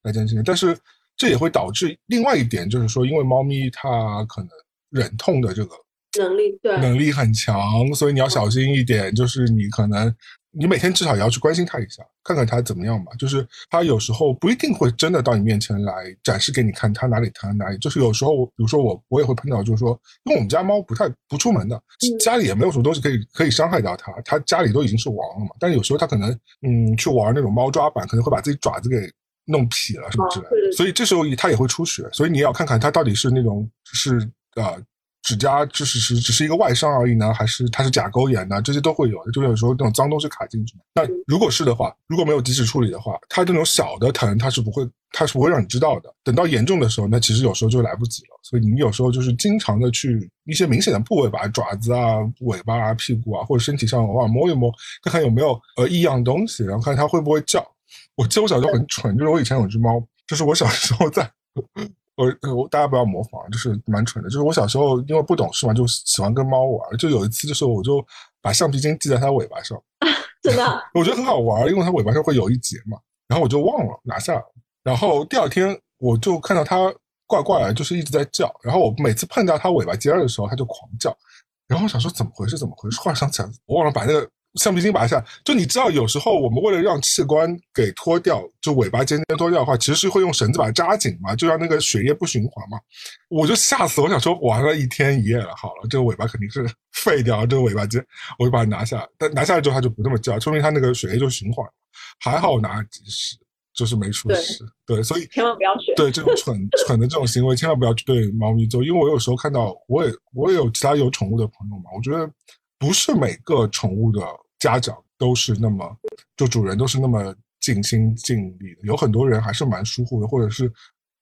太担心。但是这也会导致另外一点，就是说，因为猫咪它可能忍痛的这个。能力对能力很强，所以你要小心一点。就是你可能你每天至少也要去关心他一下，看看他怎么样吧。就是他有时候不一定会真的到你面前来展示给你看他哪里疼哪里。就是有时候，比如说我我也会碰到，就是说，因为我们家猫不太不出门的，家里也没有什么东西可以可以伤害到它，它家里都已经是王了嘛。但是有时候它可能嗯去玩那种猫抓板，可能会把自己爪子给弄劈了什么之类的。所以这时候它也会出血，所以你要看看它到底是那种是啊。指甲就是是只是一个外伤而已呢，还是它是甲沟炎呢？这些都会有的，就有时候那种脏东西卡进去。那如果是的话，如果没有及时处理的话，它这种小的疼它是不会，它是不会让你知道的。等到严重的时候，那其实有时候就来不及了。所以你有时候就是经常的去一些明显的部位，把爪子啊、尾巴啊、屁股啊或者身体上偶尔摸一摸，看看有没有呃异样东西，然后看它会不会叫。我记得我小时候很蠢，就是我以前有只猫，就是我小时候在。(laughs) 我我大家不要模仿，就是蛮蠢的。就是我小时候因为不懂事嘛，就喜欢跟猫玩。就有一次的时候，我就把橡皮筋系在它尾巴上，真的，(laughs) 我觉得很好玩，因为它尾巴上会有一节嘛。然后我就忘了拿下。然后第二天我就看到它怪怪的，就是一直在叫。然后我每次碰到它尾巴尖的时候，它就狂叫。然后我想说怎么回事？怎么回事？忽然想起来，我忘了把那个。橡皮筋拔下，就你知道，有时候我们为了让器官给脱掉，就尾巴尖尖脱掉的话，其实是会用绳子把它扎紧嘛，就让那个血液不循环嘛。我就吓死，我想说玩了一天一夜了，好了，这个尾巴肯定是废掉，这个尾巴尖，我就把它拿下。但拿下来之后，它就不那么叫，说明它那个血液就循环。还好我拿及时，就是没出事。对，所以千万不要学。对这种蠢蠢的这种行为，千万不要去对猫咪做，因为我有时候看到，我也我也有其他有宠物的朋友嘛，我觉得不是每个宠物的。家长都是那么，就主人都是那么尽心尽力的，有很多人还是蛮疏忽的，或者是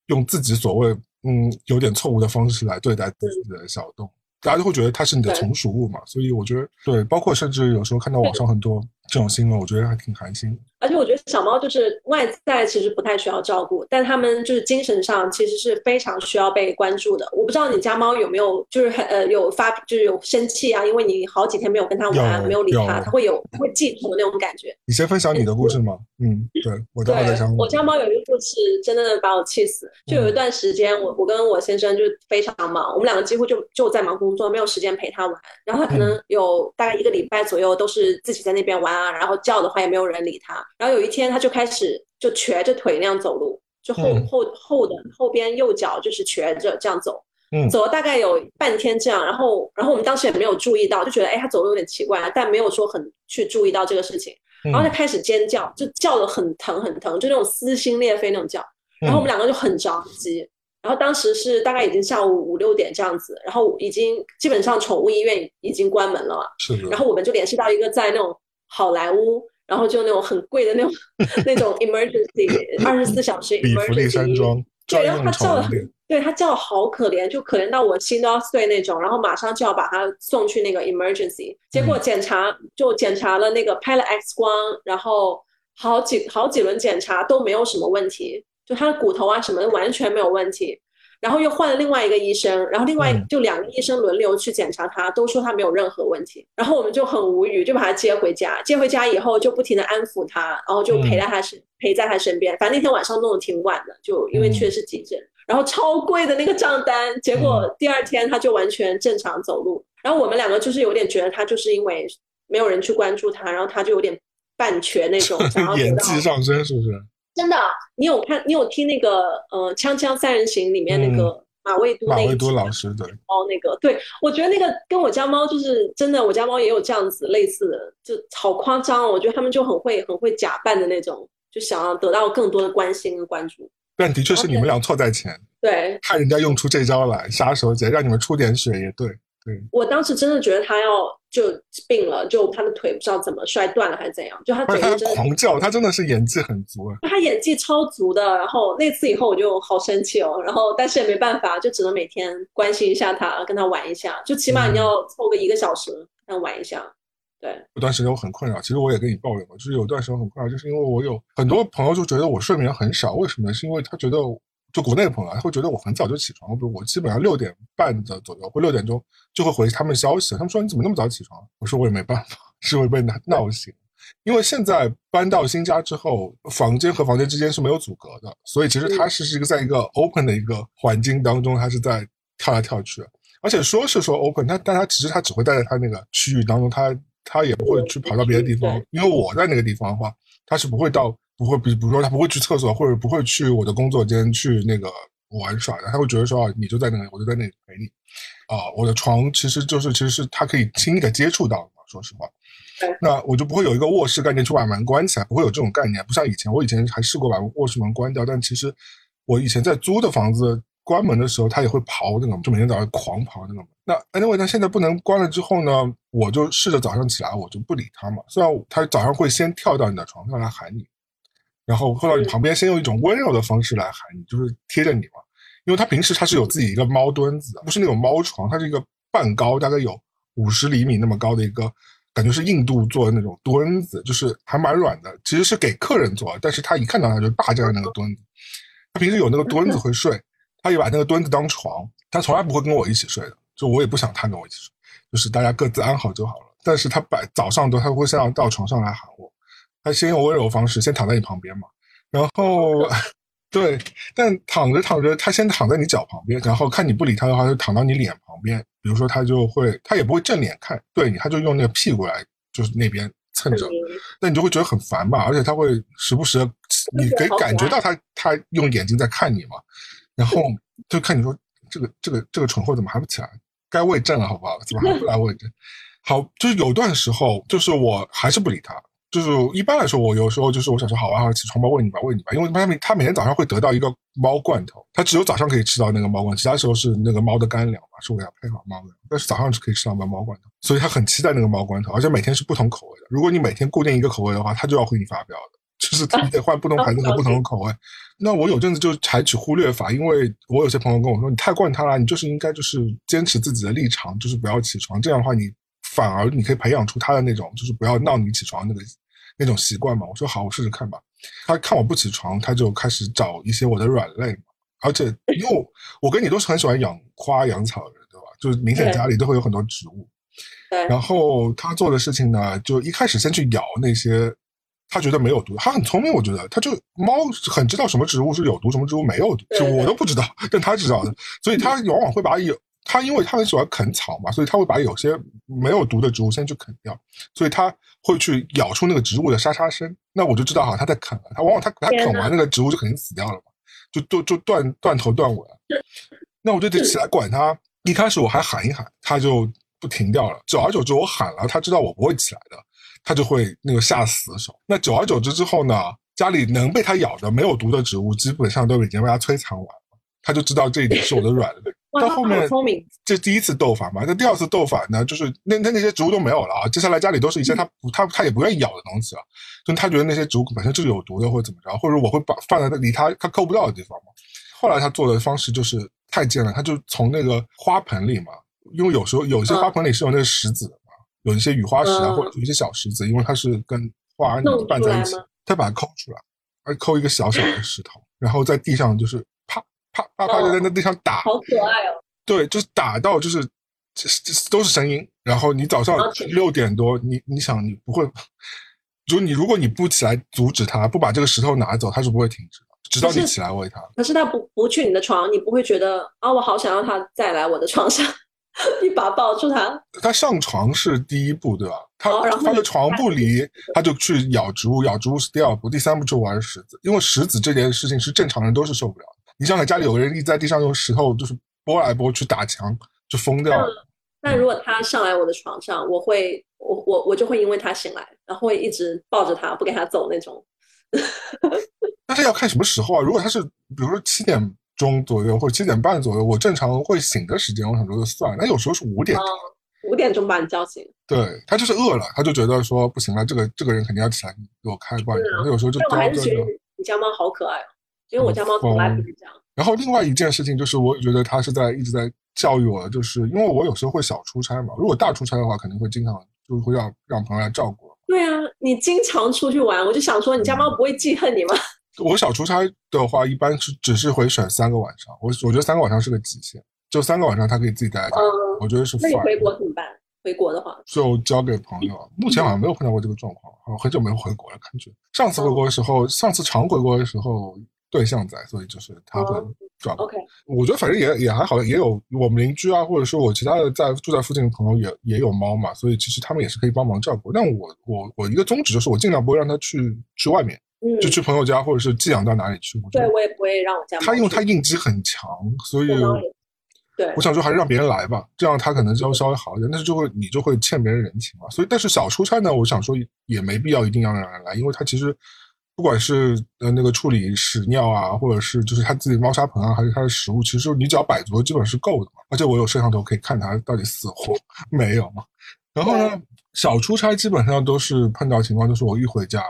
用自己所谓嗯有点错误的方式来对待自己的小动物，大家就会觉得它是你的从属物嘛。所以我觉得对，包括甚至有时候看到网上很多这种新闻，我觉得还挺寒心。而且我觉得小猫就是外在其实不太需要照顾，但它们就是精神上其实是非常需要被关注的。我不知道你家猫有没有就是很呃有发就是有生气啊，因为你好几天没有跟它玩，没有理它，它会有会记仇的那种感觉。你先分享你的故事吗？嗯，对，我对在想，我家猫有一个故事真的把我气死。就有一段时间，我我跟我先生就非常忙，我们两个几乎就就在忙工作，没有时间陪它玩。然后它可能有大概一个礼拜左右都是自己在那边玩啊，然后叫的话也没有人理他。然后有一天，他就开始就瘸着腿那样走路，就后后后的后边右脚就是瘸着这样走，嗯，走了大概有半天这样。然后，然后我们当时也没有注意到，就觉得哎，他走路有点奇怪，但没有说很去注意到这个事情。然后他开始尖叫，就叫的很疼很疼，就那种撕心裂肺那种叫。然后我们两个就很着急。然后当时是大概已经下午五六点这样子，然后已经基本上宠物医院已经关门了嘛，是然后我们就联系到一个在那种好莱坞。然后就那种很贵的那种 (laughs) 那种 emergency (coughs) 二十四小时 emergency，对，然后他叫的很，对他叫的好可怜，就可怜到我心都要碎那种。然后马上就要把他送去那个 emergency，结果检查就检查了那个拍了 X 光，然后好几好几轮检查都没有什么问题，就他的骨头啊什么的完全没有问题。然后又换了另外一个医生，然后另外就两个医生轮流去检查他，都说他没有任何问题。然后我们就很无语，就把他接回家。接回家以后就不停的安抚他，然后就陪在他身陪在他身边。反正那天晚上弄得挺晚的，就因为去的是急诊，然后超贵的那个账单。结果第二天他就完全正常走路。然后我们两个就是有点觉得他就是因为没有人去关注他，然后他就有点半瘸那种，(laughs) 演技上升是不是？真的，你有看？你有听那个呃《锵锵三人行》里面那个马未都那马未都老师的猫那个？对，我觉得那个跟我家猫就是真的，我家猫也有这样子类似的，就好夸张哦！我觉得他们就很会很会假扮的那种，就想要得到更多的关心跟关注。但的确是你们俩错在前，对，看人家用出这招来杀手锏，让你们出点血也对。对，我当时真的觉得他要就病了，就他的腿不知道怎么摔断了还是怎样，就他嘴他狂叫，他真的是演技很足啊，他演技超足的。然后那次以后我就好生气哦，然后但是也没办法，就只能每天关心一下他，跟他玩一下，就起码你要凑个一个小时跟他玩一下。对，有段时间我很困扰，其实我也跟你抱怨过，就是有段时间很困扰，就是因为我有很多朋友就觉得我睡眠很少，为什么呢？是因为他觉得。就国内的朋友，他会觉得我很早就起床，比如我基本上六点半的左右或六点钟就会回他们消息。他们说你怎么那么早起床？我说我也没办法，(laughs) 是会被闹醒。因为现在搬到新家之后，房间和房间之间是没有阻隔的，所以其实它是是一个在一个 open 的一个环境当中，它是在跳来跳去。而且说是说 open，但但它其实它只会待在它那个区域当中，它它也不会去跑到别的地方。因为我在那个地方的话，它是不会到。不会，比比如说他不会去厕所，或者不会去我的工作间去那个玩耍的，他会觉得说啊，你就在那里，我就在那里陪你。啊，我的床其实就是其实是他可以轻易的接触到的嘛，说实话。那我就不会有一个卧室概念去把门关起来，不会有这种概念，不像以前，我以前还试过把卧室门关掉，但其实我以前在租的房子关门的时候，他也会刨那个，就每天早上狂刨那个门。那 anyway，那现在不能关了之后呢，我就试着早上起来，我就不理他嘛。虽然他早上会先跳到你的床上来喊你。然后会到你旁边，先用一种温柔的方式来喊你，就是贴着你嘛。因为它平时它是有自己一个猫墩子，不是那种猫床，它是一个半高，大概有五十厘米那么高的一个，感觉是印度做的那种墩子，就是还蛮软的。其实是给客人做，但是他一看到它就霸占那个墩子。他平时有那个墩子会睡，他也把那个墩子当床，他从来不会跟我一起睡的，就我也不想他跟我一起睡，就是大家各自安好就好了。但是他摆早上都他会先到床上来喊我。他先用温柔方式先躺在你旁边嘛，然后 (laughs) 对，但躺着躺着，他先躺在你脚旁边，然后看你不理他的话，就躺到你脸旁边。比如说他就会，他也不会正脸看对你，他就用那个屁股来就是那边蹭着，那你就会觉得很烦吧？而且他会时不时的，你可以感觉到他他用眼睛在看你嘛，然后就看你说这个这个这个蠢货怎么还不起来？该喂正了好不好？怎么还不来喂正？(laughs) 好，就是有段时候就是我还是不理他。就是一般来说，我有时候就是我想说，好啊，起床吧，喂你吧，喂你吧，因为他每他每天早上会得到一个猫罐头，他只有早上可以吃到那个猫罐，其他时候是那个猫的干粮嘛，是我给他配好猫粮，但是早上是可以吃到猫猫罐头，所以他很期待那个猫罐头，而且每天是不同口味的。如果你每天固定一个口味的话，他就要回你发飙的，就是你得换不同牌子和不同的口味。那我有阵子就采取忽略法，因为我有些朋友跟我说，你太惯他了，你就是应该就是坚持自己的立场，就是不要起床，这样的话你反而你可以培养出他的那种就是不要闹你起床那个那种习惯嘛。我说好，我试试看吧。他看我不起床，他就开始找一些我的软肋嘛。而且因为我跟你都是很喜欢养花养草的人，对吧？就是明显家里都会有很多植物。对。然后他做的事情呢，就一开始先去咬那些。他觉得没有毒，他很聪明，我觉得他就猫很知道什么植物是有毒，什么植物没有毒，就我都不知道，但他知道的，所以他往往会把有他，因为他很喜欢啃草嘛，所以他会把有些没有毒的植物先去啃掉，所以他会去咬出那个植物的沙沙声，那我就知道哈，他在啃了，他往往他他啃完那个植物就肯定死掉了嘛，就就就断断头断尾了，那我就得起来管他，一开始我还喊一喊，他就不停掉了，久而久之我喊了，他知道我不会起来的。他就会那个下死手。那久而久之之后呢，家里能被他咬的没有毒的植物，基本上都已经被他摧残完了。他就知道这一点是我的软肋。到后面，这第一次斗法嘛。那第二次斗法呢，就是那那那些植物都没有了啊。接下来家里都是一些他不他他也不愿意咬的东西了。就他觉得那些植物本身就是有毒的，或者怎么着，或者我会把放在离他他够不到的地方嘛。后来他做的方式就是太贱了，他就从那个花盆里嘛，因为有时候有一些花盆里是有那个石子的嘛。有一些雨花石啊，或者有一些小石子，因为它是跟花拌在一起，他把它抠出来，而抠一个小小的石头，然后在地上就是啪啪啪啪就在那地上打，好可爱哦。对，就是打到就是这这都是声音。然后你早上六点多，你你想你不会，就你如果你不起来阻止他，不把这个石头拿走，他是不会停止的，直到你起来喂他。可是他不不去你的床，你不会觉得啊，我好想让他再来我的床上。(laughs) 一把抱住他，他上床是第一步，对吧？他他的床不离，他就去咬植物，咬植物是第二步，第三步就玩石子，因为石子这件事情是正常人都是受不了的。你想想，家里有个人一直在地上用石头就是拨来拨去打墙，就疯掉了。那如果他上来我的床上，我会我我我就会因为他醒来，然后会一直抱着他不给他走那种。(laughs) 但是要看什么时候啊？如果他是比如说七点。钟左右或者七点半左右，我正常会醒的时间，我想说就算。那有时候是五点，五点钟把你叫醒。对他就是饿了，他就觉得说不行了，这个这个人肯定要起来给我开罐。他有时候就我还是觉得你家猫好可爱哦，因为我家猫从来不是这样。然后另外一件事情就是，我觉得它是在一直在教育我，就是因为我有时候会小出差嘛，如果大出差的话，肯定会经常就会让让朋友来照顾。对啊，你经常出去玩，我就想说，你家猫不会记恨你吗？(laughs) 我小出差的话，一般是只是会选三个晚上。我我觉得三个晚上是个极限，就三个晚上它可以自己待在家。我觉得是。那你回国怎么办？回国的话，就交给朋友。目前好像没有碰到过这个状况，好像很久没有回国了，感觉。上次回国的时候，上次常回国的时候，对象在，所以就是他会照顾。OK，我觉得反正也也还好，也有我们邻居啊，或者说我其他的在住在附近的朋友也也有猫嘛，所以其实他们也是可以帮忙照顾。但我我我一个宗旨就是，我尽量不会让他去去外面。就去朋友家，或者是寄养到哪里去。对我也不会让我家。他因为他应激很强，所以，对，我想说还是让别人来吧，这样他可能就稍微好一点。但是就会你就会欠别人人情嘛。所以，但是小出差呢，我想说也没必要一定要让人来，因为他其实不管是呃那个处理屎尿啊，或者是就是它自己猫砂盆啊，还是它的食物，其实你只要摆足，基本是够的嘛。而且我有摄像头可以看它到底死活没有嘛。然后呢，小出差基本上都是碰到情况，就是我一回家。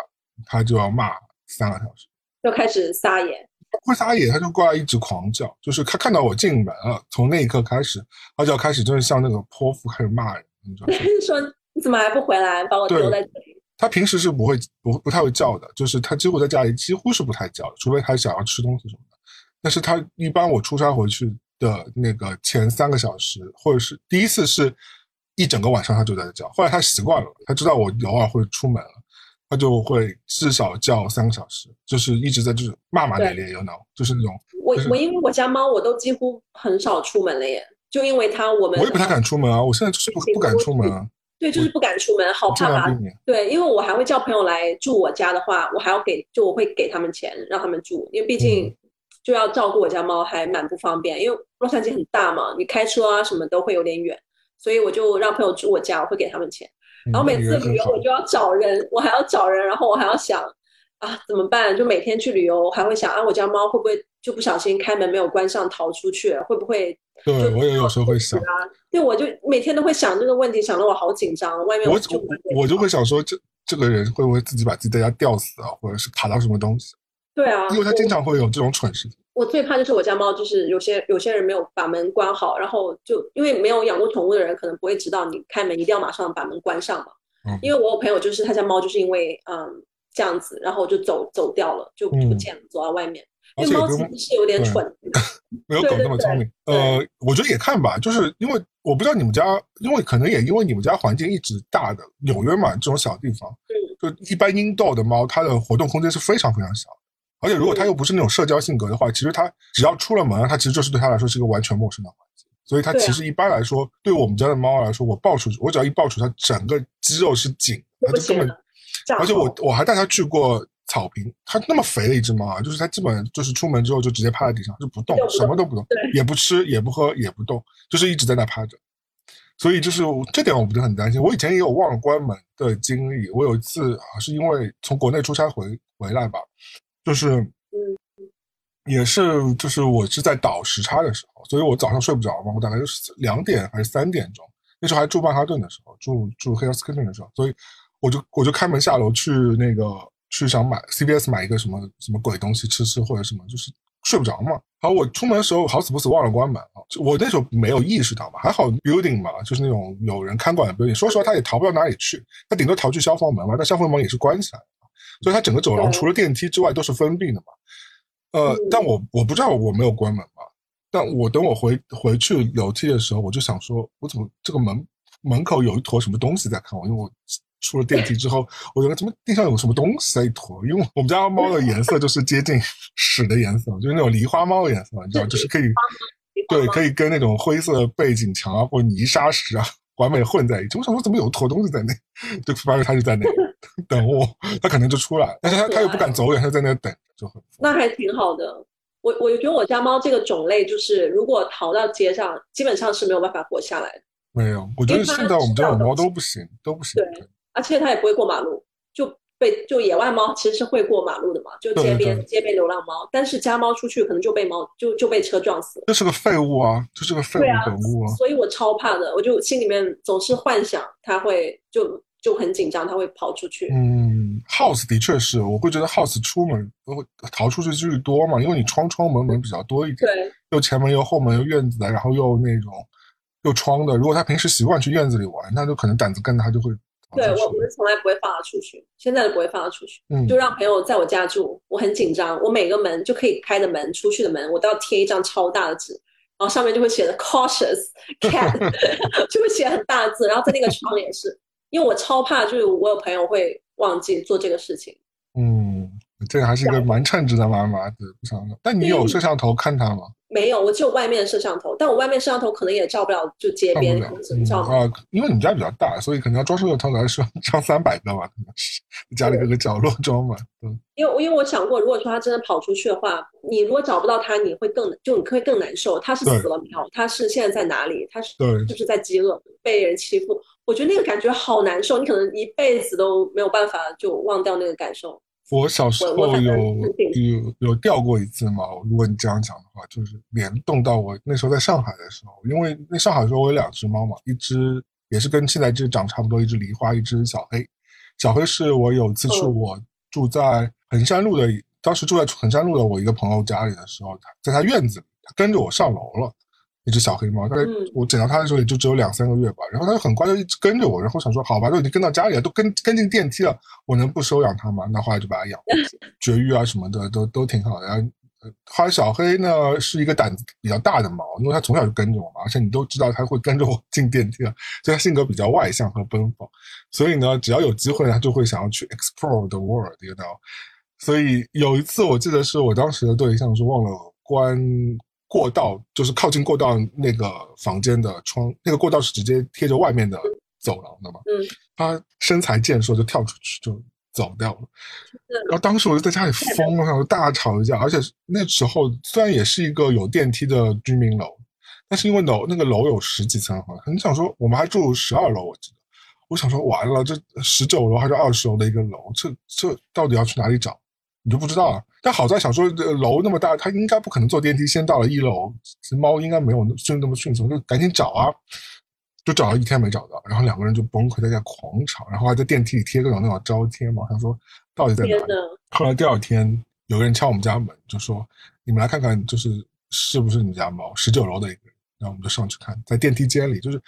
它就要骂三个小时，就开始撒野，会撒野，他就过来一直狂叫，就是他看到我进门了，从那一刻开始，他就要开始就是像那个泼妇开始骂人，你知道吗？说你怎么还不回来，把我丢在这里？他平时是不会不不太会叫的，就是它几乎在家里几乎是不太叫的，除非它想要吃东西什么的。但是它一般我出差回去的那个前三个小时，或者是第一次是一整个晚上它就在叫，后来它习惯了，它知道我偶尔会出门了。他就会至少叫三个小时，就是一直在就是骂骂咧咧，，you know，就是那种。我我因为我家猫，我都几乎很少出门了耶，就因为它我们。我也不太敢出门啊，我现在就是不不敢出门啊。对，就是不敢出门，好怕它。对，因为我还会叫朋友来住我家的话，我还要给，就我会给他们钱让他们住，因为毕竟就要照顾我家猫，还蛮不方便。因为洛杉矶很大嘛，你开车啊什么都会有点远，所以我就让朋友住我家，我会给他们钱。然后每次旅游我就要找人，我还要找人，然后我还要想啊怎么办？就每天去旅游，还会想啊我家猫会不会就不小心开门没有关上逃出去？会不会？对，我也有时候会想啊。对，我就每天都会想这个问题，想得我好紧张。外面我我就会想说，这这个人会不会自己把自己在家吊死啊，或者是卡到什么东西？对啊，因为他经常会有这种蠢事情。我最怕就是我家猫，就是有些有些人没有把门关好，然后就因为没有养过宠物的人，可能不会知道你开门一定要马上把门关上嘛。嗯。因为我有朋友就是他家猫就是因为嗯这样子，然后就走走掉了，就不见了，走到外面。因为猫其实是有点蠢，(laughs) 没有狗那么聪明。呃，我觉得也看吧，就是因为我不知道你们家，因为可能也因为你们家环境一直大的纽约嘛，这种小地方，嗯，就一般英斗的猫，它的活动空间是非常非常小。而且如果它又不是那种社交性格的话，其实它只要出了门，它其实就是对它来说是一个完全陌生的环境。所以它其实一般来说，对我们家的猫来说，我抱出去，我只要一抱出去它，整个肌肉是紧，它就根本。而且我我还带它去过。草坪，它那么肥的一只猫啊，就是它基本就是出门之后就直接趴在地上就不动，什么都不动，也不吃也不喝也不动，就是一直在那趴着。所以就是这点我不是很担心。我以前也有忘了关门的经历，我有一次啊是因为从国内出差回回来吧，就是嗯，也是就是我是在倒时差的时候，所以我早上睡不着嘛，我大概就是两点还是三点钟，那时候还住曼哈顿的时候，住住黑尔斯科顿的时候，所以我就我就开门下楼去那个。去想买 CVS 买一个什么什么鬼东西吃吃或者什么，就是睡不着嘛。好，我出门的时候好死不死忘了关门啊！我那时候没有意识到嘛，还好 building 嘛，就是那种有人看管的 building。说实话，他也逃不到哪里去，他顶多逃去消防门嘛。但消防门也是关起来的，所以他整个走廊除了电梯之外都是封闭的嘛。呃，但我我不知道我没有关门嘛。但我等我回回去楼梯的时候，我就想说，我怎么这个门门口有一坨什么东西在看我？因为我。出了电梯之后，我觉得怎么地上有什么东西在一坨？因为我们家猫的颜色就是接近屎的颜色，就是那种狸花猫的颜色，你知道，就是可以，对，可以跟那种灰色背景墙啊或泥沙石啊完美混在一起。我想说，怎么有坨东西在那？就发现它就在那 (laughs) 等我，它可能就出来，但是它它又不敢走远，它在那等，就很。那还挺好的。我我觉得我家猫这个种类，就是如果逃到街上，基本上是没有办法活下来的。没有，我觉得现在我们家的猫都不行，都不行。对。而且它也不会过马路，就被就野外猫其实是会过马路的嘛，就街边街边流浪猫，但是家猫出去可能就被猫就就被车撞死了。这是个废物啊，这是个废物本物啊。所以我超怕的，我就心里面总是幻想它会就就很紧张，它会跑出去。嗯，house 的确是，我会觉得 house 出门都会逃出去几率多嘛，因为你窗窗门门比较多一点，对，又前门又后门又院子的，然后又那种又窗的。如果它平时习惯去院子里玩，那就可能胆子更大，就会。对我，我是从来不会放他出去，现在都不会放他出去，就让朋友在我家住。我很紧张，我每个门就可以开的门出去的门，我都要贴一张超大的纸，然后上面就会写的 cautious cat，(laughs) (laughs) 就会写很大的字。然后在那个窗也是，因为我超怕，就是我有朋友会忘记做这个事情。嗯，这个还是一个蛮称职的妈妈，对，不想的。但你有摄像头看他吗？没有，我只有外面的摄像头，但我外面摄像头可能也照不了，就街边照啊？因为你们家比较大，所以可能要装摄像头来说装三百个吧，可能是家里各个角落装嘛。嗯，因为因为我想过，如果说他真的跑出去的话，你如果找不到他，你会更就你会更难受。他是死了没有？他是现在在哪里？他是对，就是在饥饿，被人欺负。我觉得那个感觉好难受，你可能一辈子都没有办法就忘掉那个感受。我小时候有有有掉过一次毛？如果你这样讲的话，就是联动到我那时候在上海的时候，因为那上海时候我有两只猫嘛，一只也是跟现在这长差不多，一只梨花，一只小黑。小黑是我有一次去我住在衡山路的，当时住在衡山路的我一个朋友家里的时候，在他院子里，他跟着我上楼了。一只小黑猫，大概我捡到它的时候也就只有两三个月吧，然后它就很乖，就一直跟着我。然后想说，好吧，都已经跟到家里了，都跟跟进电梯了，我能不收养它吗？那后来就把它养，(laughs) 绝育啊什么的都都挺好的。然后后来小黑呢是一个胆子比较大的猫，因为它从小就跟着我嘛，而且你都知道它会跟着我 (laughs) 进电梯了，所以它性格比较外向和奔放。所以呢，只要有机会，它就会想要去 explore the world，you know。所以有一次我记得是我当时的对象是忘了关。过道就是靠近过道那个房间的窗，那个过道是直接贴着外面的走廊的嘛。嗯，他身材健硕，就跳出去就走掉了。然后当时我就在家里疯了，我大吵一架。而且那时候虽然也是一个有电梯的居民楼，但是因为楼那个楼有十几层，好像你想说我们还住十二楼，我记得，我想说完了，这十九楼还是二十楼的一个楼，这这到底要去哪里找？你就不知道啊。但好在想说，楼那么大，他应该不可能坐电梯先到了一楼。猫应该没有迅那么迅速，就赶紧找啊，就找了一天没找到，然后两个人就崩溃，在家狂吵，然后还在电梯里贴各种那种招贴嘛。他说到底在哪里？后来第二天有个人敲我们家门，就说你们来看看，就是是不是你家猫？十九楼的一个人，然后我们就上去看，在电梯间里，就是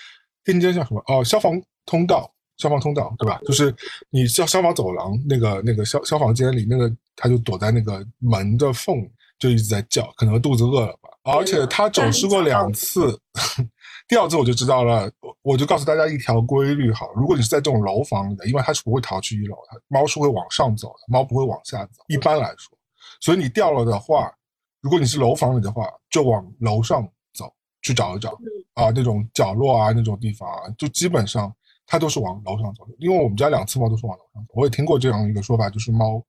电梯间叫什么？哦，消防通道，消防通道，对吧？就是你消消防走廊那个那个消消防间里，那个它就躲在那个门的缝，就一直在叫，可能肚子饿了吧。而且它走失过两次，(laughs) 第二次我就知道了，我就告诉大家一条规律哈，如果你是在这种楼房里的，因为它是不会逃去一楼，它猫是会往上走的，猫不会往下走，一般来说。所以你掉了的话，如果你是楼房里的话，就往楼上走去找一找啊，那种角落啊，那种地方啊，就基本上它都是往楼上走的。因为我们家两次猫都是往楼上走，我也听过这样一个说法，就是猫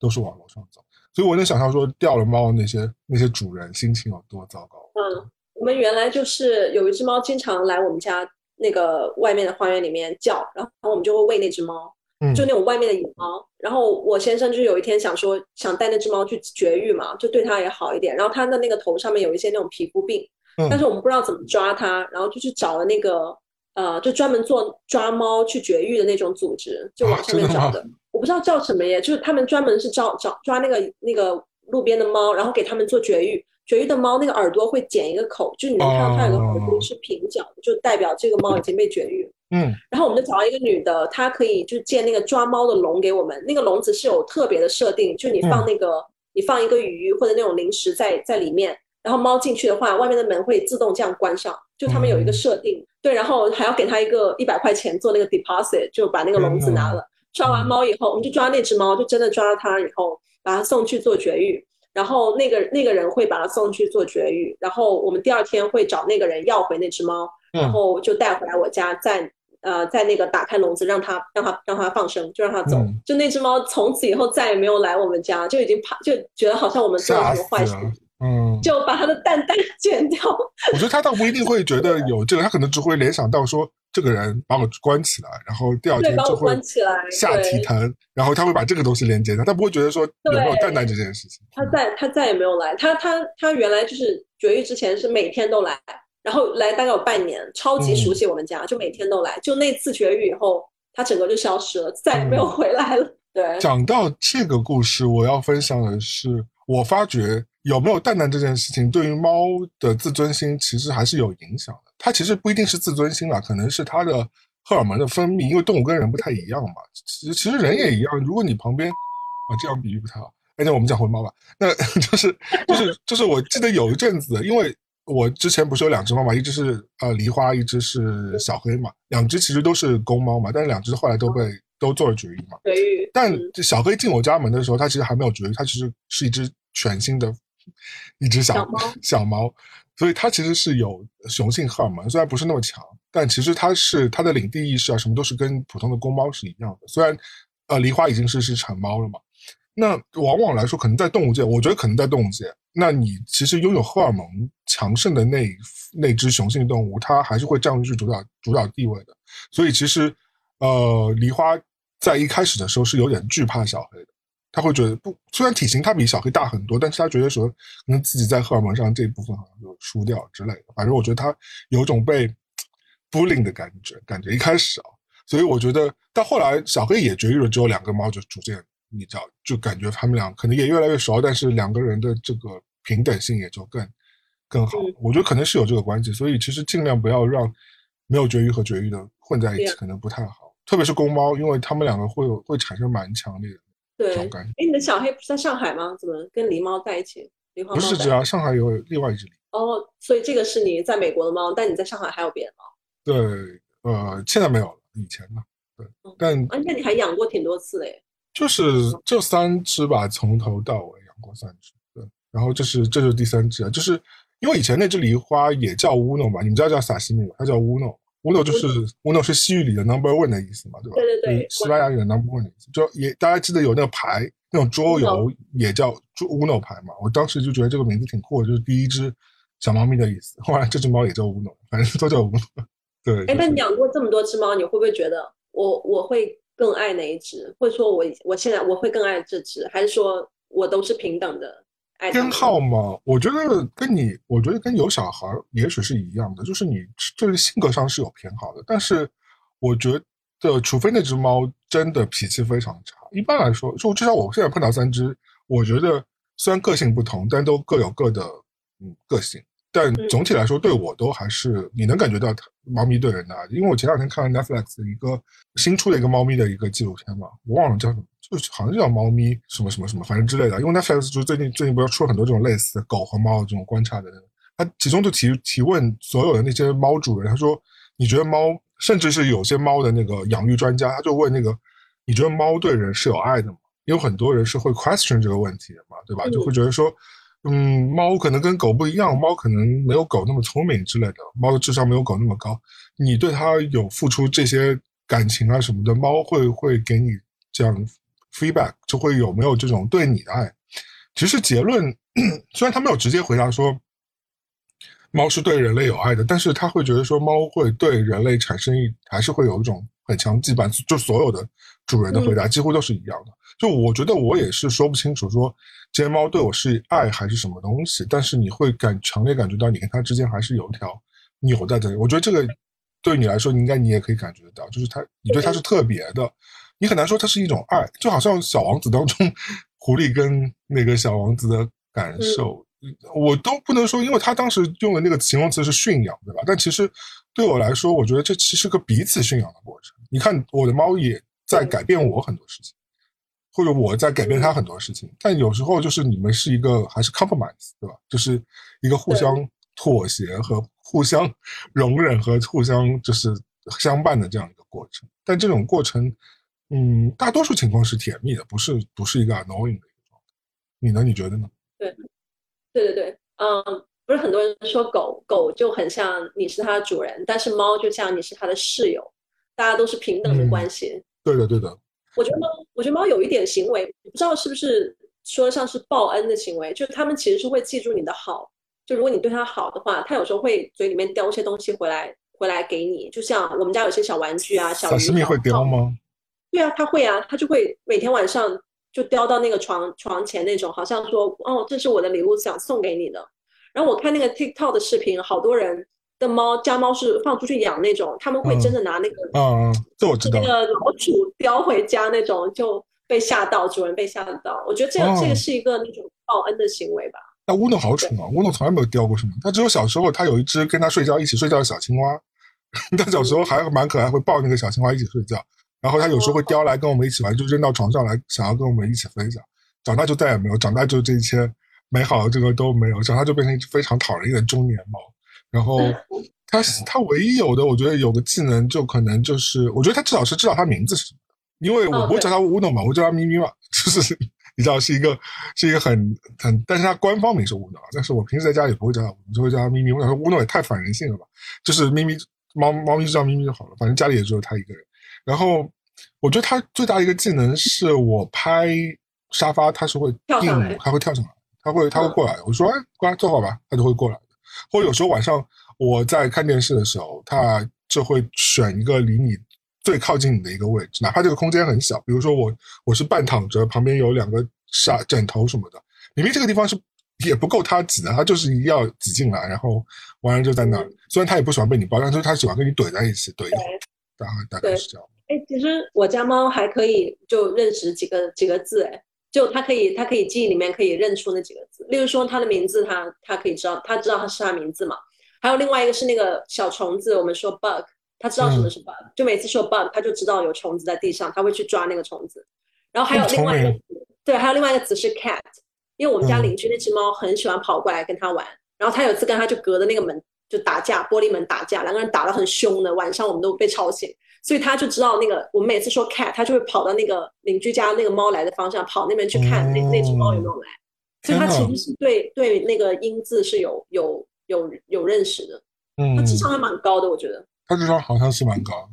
都是往楼上走。所以我能想象说掉了猫那些那些主人心情有多糟糕。嗯，我们原来就是有一只猫经常来我们家那个外面的花园里面叫，然后我们就会喂那只猫。就那种外面的野猫，然后我先生就有一天想说想带那只猫去绝育嘛，就对它也好一点。然后它的那个头上面有一些那种皮肤病，但是我们不知道怎么抓它，然后就去找了那个呃，就专门做抓猫去绝育的那种组织，就网上面找的，我不知道叫什么耶，就是他们专门是找找抓那个那个路边的猫，然后给他们做绝育。绝育的猫那个耳朵会剪一个口，就你能看到它有个耳朵是平角的，就代表这个猫已经被绝育。嗯，然后我们就找到一个女的，她可以就建那个抓猫的笼给我们。那个笼子是有特别的设定，就你放那个，你放一个鱼或者那种零食在在里面，然后猫进去的话，外面的门会自动这样关上。就他们有一个设定，对，然后还要给他一个一百块钱做那个 deposit，就把那个笼子拿了。抓完猫以后，我们就抓那只猫，就真的抓了它以后，把它送去做绝育。然后那个那个人会把它送去做绝育，然后我们第二天会找那个人要回那只猫，然后就带回来我家再。呃，在那个打开笼子，让它让它让它放生，就让它走。就那只猫从此以后再也没有来我们家，就已经怕，就觉得好像我们做了什么坏事。嗯，就把他的蛋蛋剪掉。我觉得他倒不一定会觉得有这个，他可能只会联想到说，这个人把我关起来，然后第二天就会下体疼，然后他会把这个东西连接上，他不会觉得说有没有蛋蛋这件事情。他再他再也没有来，他他他原来就是绝育之前是每天都来。然后来大概有半年，超级熟悉我们家，就每天都来。就那次绝育以后，他整个就消失了，再也没有回来了。对，讲到这个故事，我要分享的是，我发觉有没有蛋蛋这件事情，对于猫的自尊心其实还是有影响的。它其实不一定是自尊心了，可能是它的荷尔蒙的分泌，因为动物跟人不太一样嘛。其实其实人也一样，如果你旁边啊，这样比喻不太好。哎，那我们讲回猫吧，那 (laughs) 就是就是就是我记得有一阵子，因为。我之前不是有两只猫嘛，一只是呃梨花，一只是小黑嘛，两只其实都是公猫嘛，但是两只后来都被都做了绝育嘛。绝育。但小黑进我家门的时候，它其实还没有绝育，它其实是一只全新的，一只小 (laughs) 小猫，所以它其实是有雄性荷尔蒙，虽然不是那么强，但其实它是它的领地意识啊，什么都是跟普通的公猫是一样的。虽然呃梨花已经是是成猫了嘛，那往往来说，可能在动物界，我觉得可能在动物界。那你其实拥有荷尔蒙强盛的那那只雄性动物，它还是会占据主导主导地位的。所以其实，呃，梨花在一开始的时候是有点惧怕小黑的，他会觉得不，虽然体型他比小黑大很多，但是他觉得说可能自己在荷尔蒙上这一部分好像就输掉之类的。反正我觉得他有种被 bullying 的感觉，感觉一开始啊，所以我觉得到后来小黑也绝育了之后，两个猫就逐渐。你知道，就感觉他们俩可能也越来越熟，但是两个人的这个平等性也就更更好。我觉得可能是有这个关系，所以其实尽量不要让没有绝育和绝育的混在一起，可能不太好。特别是公猫，因为他们两个会有会产生蛮强烈的这种感觉。哎，你的小黑不是在上海吗？怎么跟狸猫在一起？狸猫不是，只要上海有另外一只狸。哦，所以这个是你在美国的猫，但你在上海还有别的猫？对，呃，现在没有了，以前呢？对，但啊，那你还养过挺多次嘞。就是这三只吧，从头到尾养过三只，对。然后这是这就是第三只啊，就是因为以前那只狸花也叫乌弄吧，你们知道叫萨西米吗？它叫乌诺，乌诺就是 uno 是西域里的 number one 的意思嘛，对吧？对对对，西班牙语的 number one 的意思，就也大家记得有那个牌，那种桌游也叫 uno 牌嘛。我当时就觉得这个名字挺酷的，就是第一只小猫咪的意思。后来这只猫也叫 uno，，反正都叫 uno。对。哎，那你养过这么多只猫，你会不会觉得我我会？更爱哪一只，或者说我我现在我会更爱这只，还是说我都是平等的爱？偏好嘛？我觉得跟你，我觉得跟有小孩也许是一样的，就是你就是性格上是有偏好的。但是我觉得，除非那只猫真的脾气非常差，一般来说，就至少我现在碰到三只，我觉得虽然个性不同，但都各有各的嗯个性。但总体来说，对我都还是你能感觉到猫咪对人的爱。因为我前两天看了 Netflix 一个新出的一个猫咪的一个纪录片嘛，我忘了叫什么，就是好像叫猫咪什么什么什么，反正之类的。因为 Netflix 就是最近最近不是出了很多这种类似狗和猫这种观察的，他其中就提提问所有的那些猫主人，他说你觉得猫，甚至是有些猫的那个养育专家，他就问那个你觉得猫对人是有爱的吗？有很多人是会 question 这个问题的嘛，对吧？就会觉得说。嗯，猫可能跟狗不一样，猫可能没有狗那么聪明之类的，猫的智商没有狗那么高。你对它有付出这些感情啊什么的，猫会会给你这样 feedback，就会有没有这种对你的爱。其实结论 (clears throat) 虽然他没有直接回答说猫是对人类有爱的，但是他会觉得说猫会对人类产生一还是会有一种很强羁绊。就所有的主人的回答几乎都是一样的。就我觉得我也是说不清楚说。这些猫对我是爱还是什么东西？但是你会感强烈感觉到你跟它之间还是有一条纽带的。我觉得这个对你来说，应该你也可以感觉得到，就是它，你对它是特别的。你很难说它是一种爱，就好像小王子当中 (laughs) 狐狸跟那个小王子的感受，我都不能说，因为他当时用的那个形容词是驯养，对吧？但其实对我来说，我觉得这其实是个彼此驯养的过程。你看，我的猫也在改变我很多事情。或者我在改变它很多事情，但有时候就是你们是一个还是 compromise，对吧？就是一个互相妥协和互相容忍和互相就是相伴的这样一个过程。但这种过程，嗯，大多数情况是甜蜜的，不是不是一个 annoying 的一个状态。你呢？你觉得呢？对，对对对，嗯，不是很多人说狗狗就很像你是它的主人，但是猫就像你是它的室友，大家都是平等的关系。对的，对的。我觉得猫，我觉得猫有一点行为，不知道是不是说像是报恩的行为，就是它们其实是会记住你的好。就如果你对它好的话，它有时候会嘴里面叼一些东西回来，回来给你。就像我们家有些小玩具啊，小小米会叼吗？对啊，它会啊，它就会每天晚上就叼到那个床床前那种，好像说哦，这是我的礼物，想送给你的。然后我看那个 TikTok 的视频，好多人。的猫家猫是放出去养那种，他们会真的拿那个，嗯，这我知道，那个老鼠叼回家那种就被吓到，主人被吓到。我觉得这这个是一个那种报恩的行为吧。那乌诺好宠啊，乌诺从来没有叼过什么，他只有小时候他有一只跟他睡觉一起睡觉的小青蛙，(laughs) 他小时候还蛮可爱，会抱那个小青蛙一起睡觉，然后他有时候会叼来跟我们一起玩，就扔到床上来，想要跟我们一起分享。长大就再也没有，长大就这一切美好的这个都没有，长大就变成一只非常讨人厌的中年猫。然后，(laughs) 他他唯一有的，我觉得有个技能，就可能就是，我觉得他至少是知道他名字是什么，因为我不会叫他乌诺嘛，我叫他咪咪嘛，就是 (laughs) 你知道是一个是一个很很，但是他官方名是乌诺，但是我平时在家里不会叫他乌诺，就会叫他咪咪。我想说乌诺也太反人性了吧，就是咪咪猫猫咪就叫咪咪就好了，反正家里也只有他一个人。然后我觉得他最大的一个技能是我拍沙发，他是会定，他会跳上来，他会他会过来，我说哎过来坐好吧，他就会过来。或者有时候晚上我在看电视的时候，他就会选一个离你最靠近你的一个位置，哪怕这个空间很小。比如说我我是半躺着，旁边有两个沙枕头什么的，明明这个地方是也不够他挤的，他就是一定要挤进来，然后完了就在那儿。虽然他也不喜欢被你抱，但是他喜欢跟你怼在一起，怼一会儿。大概大概是这样。哎，其实我家猫还可以就认识几个几个字，哎。就它可以，它可以记忆里面可以认出那几个字，例如说它的名字，它它可以知道，它知道它是它名字嘛。还有另外一个是那个小虫子，我们说 bug，它知道什么是 bug，就每次说 bug，它就知道有虫子在地上，它会去抓那个虫子。然后还有另外一个，对，还有另外一个词是 cat，因为我们家邻居那只猫很喜欢跑过来跟它玩，然后它有次跟它就隔着那个门就打架，玻璃门打架，两个人打得很凶的，晚上我们都被吵醒。所以他就知道那个，我们每次说 cat，他就会跑到那个邻居家那个猫来的方向，跑那边去看那那只猫有没有来。所以他其实是对对那个音字是有有有有认识的。嗯，他智商还蛮高的，我觉得。他智商好像是蛮高。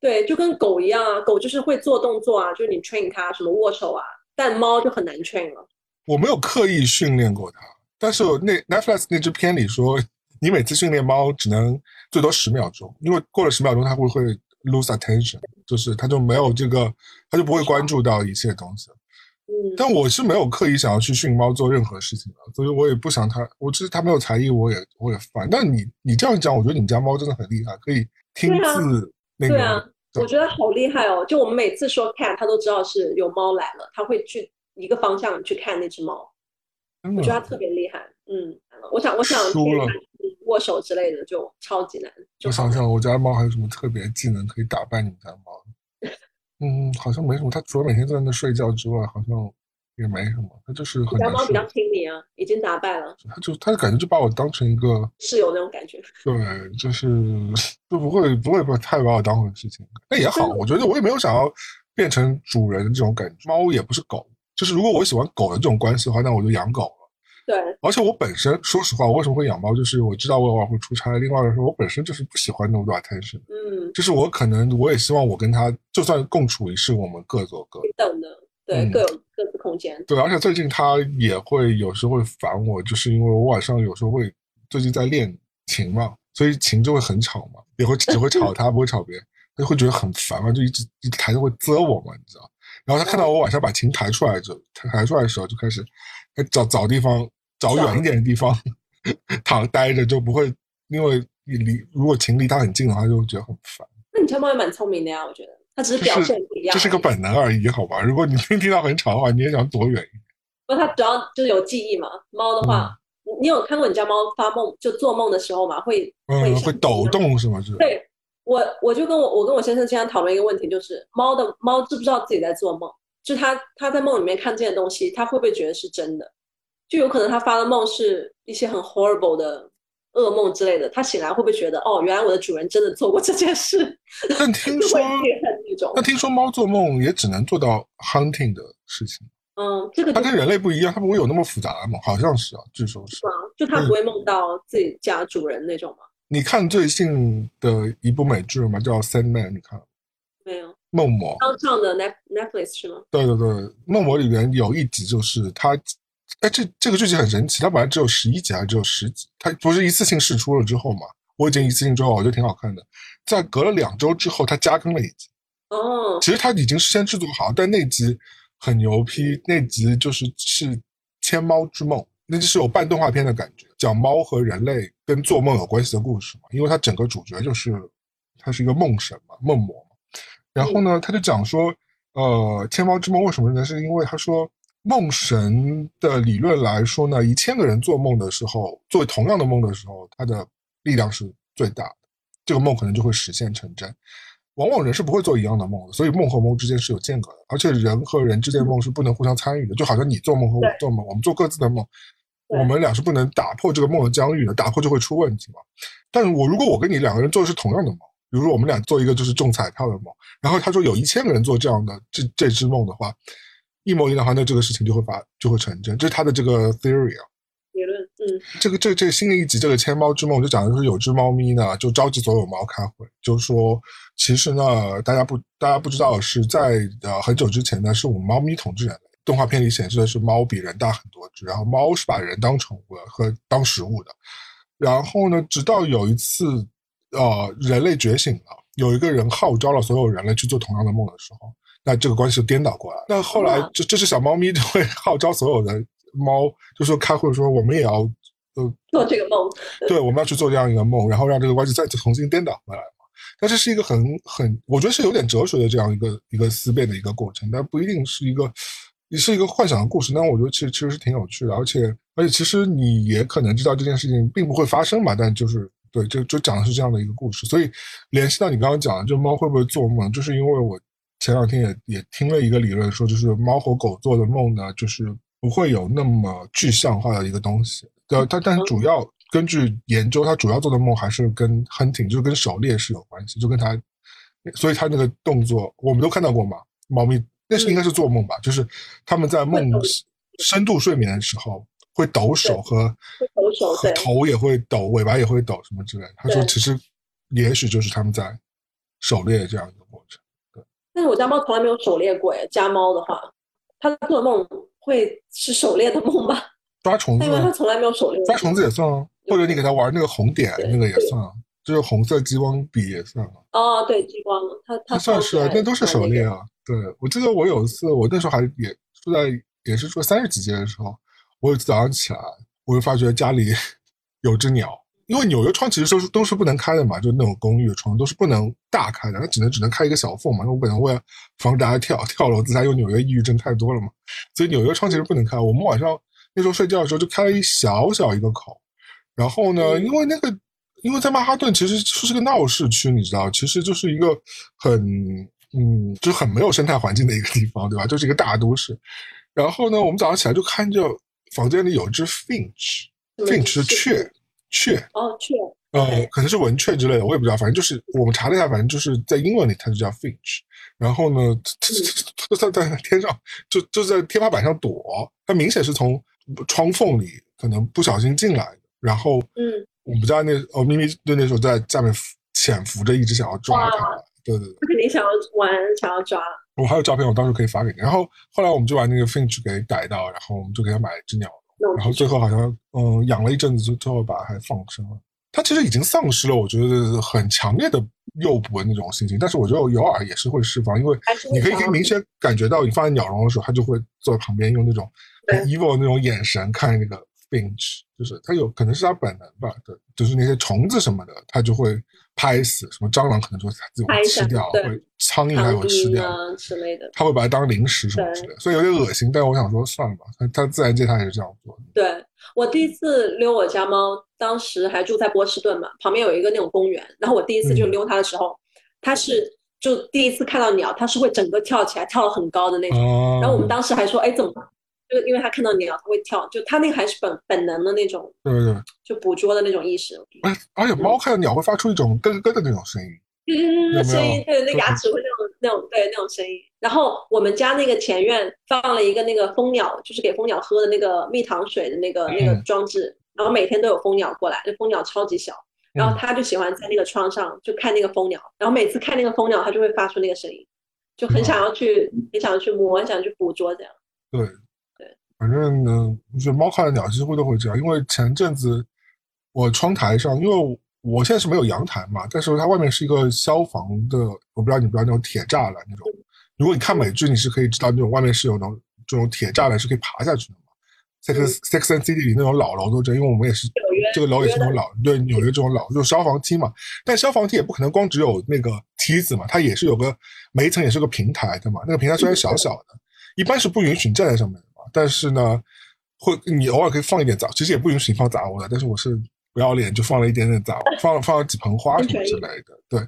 对，就跟狗一样啊，狗就是会做动作啊，就是你 train 它什么握手啊，但猫就很难 train 了。我没有刻意训练过它，但是那 Netflix 那支片里说，你每次训练猫只能最多十秒钟，因为过了十秒钟它会会。Lose attention，就是他就没有这个，他就不会关注到一切东西。嗯，但我是没有刻意想要去训猫做任何事情的，所以我也不想它。我其实它没有才艺，我也我也烦。但你你这样讲，我觉得你们家猫真的很厉害，可以听字那个。对啊，我觉得好厉害哦！就我们每次说看，它都知道是有猫来了，它会去一个方向去看那只猫。我觉得它特别厉害。嗯，我想我想输了握手之类的就超级难。我想想，我家猫还有什么特别技能可以打败你们家猫？嗯，好像没什么。它除了每天在那睡觉之外，好像也没什么。它就是很。家猫比较听你啊，已经打败了。它就它的感觉就把我当成一个室友那种感觉。对，就是就不会不会把太把我当回事情。那也好，我觉得我也没有想要变成主人这种感觉。猫也不是狗，就是如果我喜欢狗的这种关系的话，那我就养狗了。对，而且我本身说实话，我为什么会养猫？就是我知道我偶尔会出差，另外来说，我本身就是不喜欢那么多 attention。嗯，就是我可能我也希望我跟他就算共处一室，我们各做各等的，对，各有各自空间。对，而且最近他也会有时候会烦我，就是因为我晚上有时候会最近在练琴嘛，所以琴就会很吵嘛，也会只会吵他，(laughs) 不会吵别人，他就会觉得很烦嘛，就一直一抬头会啧我嘛，你知道？然后他看到我晚上把琴抬出来就抬出来的时候，就开始找找地方。找远一点的地方躺待着就不会，因为你离如果情离他很近的话，就会觉得很烦。那你家猫也蛮聪明的呀，我觉得它只是表现不一样，这是个本能而已，好吧？如果你听 (laughs) 听到很吵的话，你也想躲远一点。不，它主要就是有记忆嘛。猫的话，你有看过你家猫发梦就做梦的时候嘛？会嗯会抖动是吗？是。对我我就跟我我跟我先生经常讨论一个问题，就是猫的猫知不知道自己在做梦？就他他在梦里面看见的东西，他会不会觉得是真的？就有可能他发的梦是一些很 horrible 的噩梦之类的，他醒来会不会觉得哦，原来我的主人真的做过这件事？(laughs) 但听说那听说猫做梦也只能做到 hunting 的事情。嗯，这个它跟人类不一样，它不会有那么复杂的梦，好像是啊，据说是。就它不会梦到自己家主人那种吗？你看最近的一部美剧吗？叫《Sandman》，你看？梦魔刚上的 Net Netflix 是吗？对对对，梦魔里面有一集就是他。哎，这这个剧集很神奇，它本来只有十一集还是只有十集？它不是一次性试出了之后嘛？我已经一次性之后，我觉得挺好看的。在隔了两周之后，它加更了一集。哦，其实它已经事先制作好，但那集很牛批。那集就是是《千猫之梦》，那就是有半动画片的感觉，讲猫和人类跟做梦有关系的故事嘛。因为它整个主角就是他是一个梦神嘛，梦魔嘛。然后呢，他就讲说，呃，《天猫之梦》为什么呢？是因为他说。梦神的理论来说呢，一千个人做梦的时候，做同样的梦的时候，它的力量是最大的，这个梦可能就会实现成真。往往人是不会做一样的梦的，所以梦和梦之间是有间隔的，而且人和人之间的梦是不能互相参与的。就好像你做梦和我做梦，我们做各自的梦，我们俩是不能打破这个梦的疆域的，打破就会出问题嘛。但是我如果我跟你两个人做的是同样的梦，比如说我们俩做一个就是中彩票的梦，然后他说有一千个人做这样的这这只梦的话。一模一样的话，那这个事情就会发就会成真，这是他的这个 theory 啊。理论，嗯，这个这这个新的一集这个《千猫之梦》就讲的就是有只猫咪呢，就召集所有猫开会，就说其实呢，大家不大家不知道是在呃很久之前呢，是我们猫咪统治人类。动画片里显示的是猫比人大很多只，然后猫是把人当宠物和当食物的。然后呢，直到有一次，呃，人类觉醒了，有一个人号召了所有人类去做同样的梦的时候。那这个关系就颠倒过来。那后来，这这只小猫咪就会号召所有的猫，就说开会说我们也要呃做这个梦，对，我们要去做这样一个梦，然后让这个关系再次重新颠倒回来嘛。但这是一个很很，我觉得是有点哲学的这样一个一个思辨的一个过程，但不一定是一个，也是一个幻想的故事。但我觉得其实其实是挺有趣的，而且而且其实你也可能知道这件事情并不会发生嘛，但就是对，就就讲的是这样的一个故事。所以联系到你刚刚讲的，就猫会不会做梦，就是因为我。前两天也也听了一个理论，说就是猫和狗做的梦呢，就是不会有那么具象化的一个东西。对，但但是主要根据研究，它主要做的梦还是跟 hunting，就是跟狩猎是有关系，就跟它，所以它那个动作我们都看到过嘛。猫咪那是应该是做梦吧？就是他们在梦深度睡眠的时候会抖手和抖手，和头也会抖，尾巴也会抖什么之类。他说其实也许就是他们在狩猎这样一个过程。对但是我家猫从来没有狩猎过，家猫的话，它做的梦会是狩猎的梦吧？(laughs) 抓虫子，因为它从来没有狩猎。抓虫子也算啊，或者你给它玩那个红点，那个也算啊，就是红色激光笔也算啊。哦，对，激光，它它算是啊，那都是狩猎啊。对，我记得我有一次，我那时候还也住在，也是住三十几街的时候，我有次早上起来，我就发觉家里有只鸟。因为纽约窗其实都是都是不能开的嘛，就那种公寓的窗都是不能大开的，它只能只能开一个小缝嘛。因为我可能为了防止大家跳跳楼自杀，因为纽约抑郁症太多了嘛，所以纽约窗其实不能开。我们晚上那时候睡觉的时候就开了一小小一个口，然后呢，因为那个因为在曼哈顿其实是个闹市区，你知道，其实就是一个很嗯，就是很没有生态环境的一个地方，对吧？就是一个大都市。然后呢，我们早上起来就看着房间里有一只 finch，finch 是雀雀哦雀。呃，可能是文雀之类的，我也不知道，反正就是我们查了一下，反正就是在英文里它就叫 finch。然后呢，它它在天上，就就在天花板上躲，它明显是从窗缝里可能不小心进来的。然后，嗯，我们家那哦咪咪就那时候在下面潜伏着，一直想要抓它。对对对，它肯定想要玩，想要抓。我还有照片，我到时候可以发给你。然后后来我们就把那个 finch 给逮到，然后我们就给他买了一只鸟。然后最后好像嗯养了一阵子，就最后把它还放生了。它其实已经丧失了，我觉得很强烈的诱捕的那种心情，但是我觉得偶尔也是会释放，因为你可以可以明显感觉到，你放在鸟笼的时候，它就会坐在旁边，用那种 evil 那种眼神看那个 finch，就是它有可能是它本能吧，对，就是那些虫子什么的，它就会。拍死什么蟑螂可能就它自己会吃掉，会苍蝇还会吃掉之类的，它会把它当零食什么之类的，所以有点恶心。但是我想说算了吧，它它自然界它也是这样做的。对我第一次溜我家猫，当时还住在波士顿嘛，旁边有一个那种公园，然后我第一次就溜它的时候，它是就第一次看到鸟，它是会整个跳起来，跳得很高的那种。然后我们当时还说，哎，怎么？就因为他看到鸟，它会跳，就它那个还是本本能的那种，对对对，就捕捉的那种意识。哎，而且猫看到鸟会发出一种咯咯的那种声音，嗯，声音，对，那牙齿会那种那种对那种声音。然后我们家那个前院放了一个那个蜂鸟，就是给蜂鸟喝的那个蜜糖水的那个那个装置，然后每天都有蜂鸟过来，那蜂鸟超级小，然后它就喜欢在那个窗上就看那个蜂鸟，然后每次看那个蜂鸟，它就会发出那个声音，就很想要去，很想要去摸，很想去捕捉这样。对。反正呢，就猫看的鸟几乎都会这样。因为前阵子我窗台上，因为我现在是没有阳台嘛，但是它外面是一个消防的，我不知道你不知道那种铁栅栏那种。如果你看美剧，你是可以知道那种外面是有那种这种铁栅栏是可以爬下去的嘛。Sex Sex and City 里那种老楼都这样，因为我们也是这个楼也是那种老对纽约这种老就消防梯嘛。但消防梯也不可能光只有那个梯子嘛，它也是有个每一层也是个平台的嘛。那个平台虽然小小的，一般是不允许你站在上面的。但是呢，会你偶尔可以放一点杂，其实也不允许你放杂物的。但是我是不要脸，就放了一点点杂物，放了放了几盆花什么之类的。对，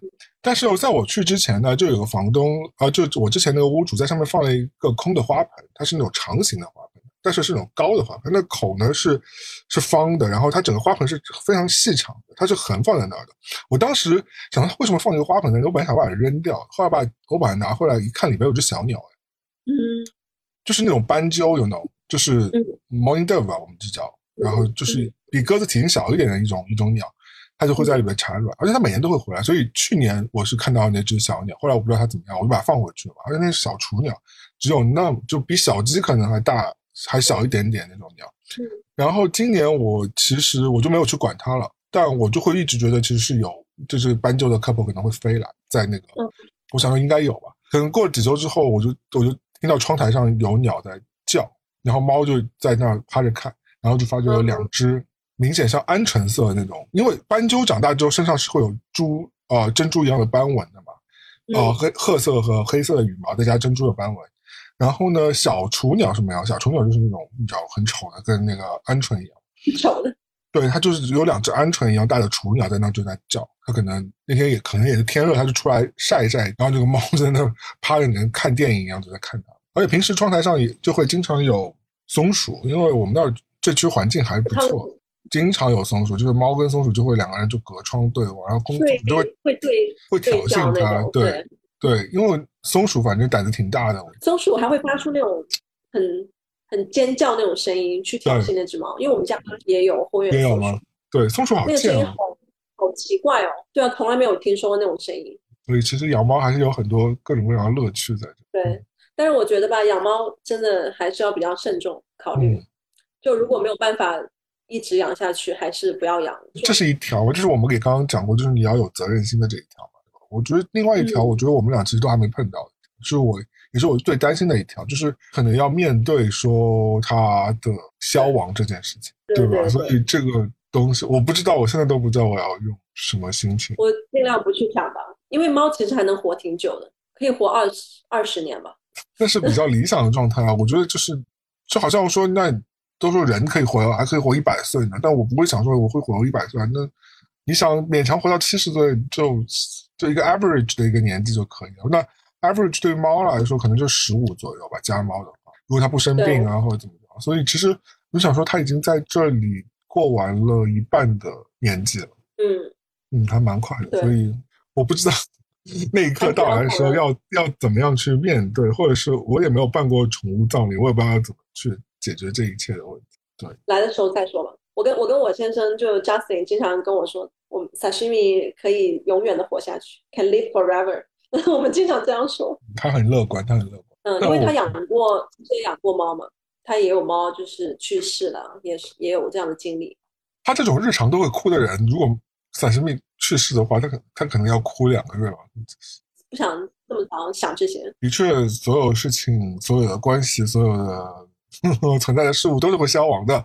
但是在我去之前呢，就有个房东啊，就我之前那个屋主在上面放了一个空的花盆，它是那种长形的花盆，但是是那种高的花盆，那口呢是是方的，然后它整个花盆是非常细长的，它是横放在那儿的。我当时想，为什么放一个花盆呢？我本来想把它扔掉，后来把我把它拿回来一看，里面有只小鸟，嗯。就是那种斑鸠，有那种就是 morning dove 吧，我们就叫，然后就是比鸽子体型小一点的一种一种鸟，它就会在里面产卵，而且它每年都会回来。所以去年我是看到那只小鸟，后来我不知道它怎么样，我就把它放回去了。而且那是小雏鸟，只有那就比小鸡可能还大，还小一点点那种鸟。然后今年我其实我就没有去管它了，但我就会一直觉得其实是有，就是斑鸠的 couple 可能会飞来，在那个，我想说应该有吧。可能过了几周之后，我就我就。听到窗台上有鸟在叫，然后猫就在那儿趴着看，然后就发觉有两只明显像鹌鹑色的那种，因为斑鸠长大之后身上是会有珠啊珍珠一样的斑纹的嘛，啊黑褐色和黑色的羽毛再加珍珠的斑纹，然后呢小雏鸟是什么样？小雏鸟就是那种你知道很丑的，跟那个鹌鹑一样，丑的。对，它就是有两只鹌鹑一样大的雏鸟在那就在叫，它可能那天也可能也是天热，它就出来晒一晒，然后这个猫在那趴着，跟看电影一样就在看它。而且平时窗台上也就会经常有松鼠，因为我们那儿这区环境还是不错，经常有松鼠，就是猫跟松鼠就会两个人就隔窗对望，然后公主就会会对会挑衅它，对对，因为松鼠反正胆子挺大的，松鼠还会发出那种很很尖叫那种声音去挑衅那只猫，因为我们家也有后院也有吗？对，松鼠好那个声音好好奇怪哦，对啊，从来没有听说过那种声音，所以其实养猫还是有很多各种各样的乐趣在这，对。但是我觉得吧，养猫真的还是要比较慎重考虑。就如果没有办法一直养下去，还是不要养。这是一条，这是我们给刚刚讲过，就是你要有责任心的这一条嘛，我觉得另外一条，我觉得我们俩其实都还没碰到，是我也是我最担心的一条，就是可能要面对说它的消亡这件事情，对吧？所以这个东西我不知道，我现在都不知道我要用什么心情。我尽量不去想吧，因为猫其实还能活挺久的，可以活二十二十年吧。那是比较理想的状态啊，我觉得就是，就好像说，那都说人可以活，还可以活一百岁呢，但我不会想说我会活一百岁。那你想勉强活到七十岁，就就一个 average 的一个年纪就可以了。那 average 对于猫来说，可能就十五左右吧，家猫的话，如果它不生病啊或者怎么着。所以其实我想说，它已经在这里过完了一半的年纪了。嗯嗯，还蛮快的。所以我不知道。(laughs) 那一刻到来的时候，要要怎么样去面对，或者是我也没有办过宠物葬礼，我也不知道怎么去解决这一切的问题。对，来的时候再说吧。我跟我跟我先生就 Justin 经常跟我说，我们 Sashimi 可以永远的活下去，can live forever。(laughs) 我们经常这样说。他很乐观，他很乐观。嗯，因为他养过，也养过猫嘛，他也有猫就是去世了，也是也有这样的经历。他这种日常都会哭的人，如果 Sashimi 去世的话，他可他可能要哭两个月了。不想这么早想这些。的确，所有事情、所有的关系、所有的 (laughs) 存在的事物都是会消亡的，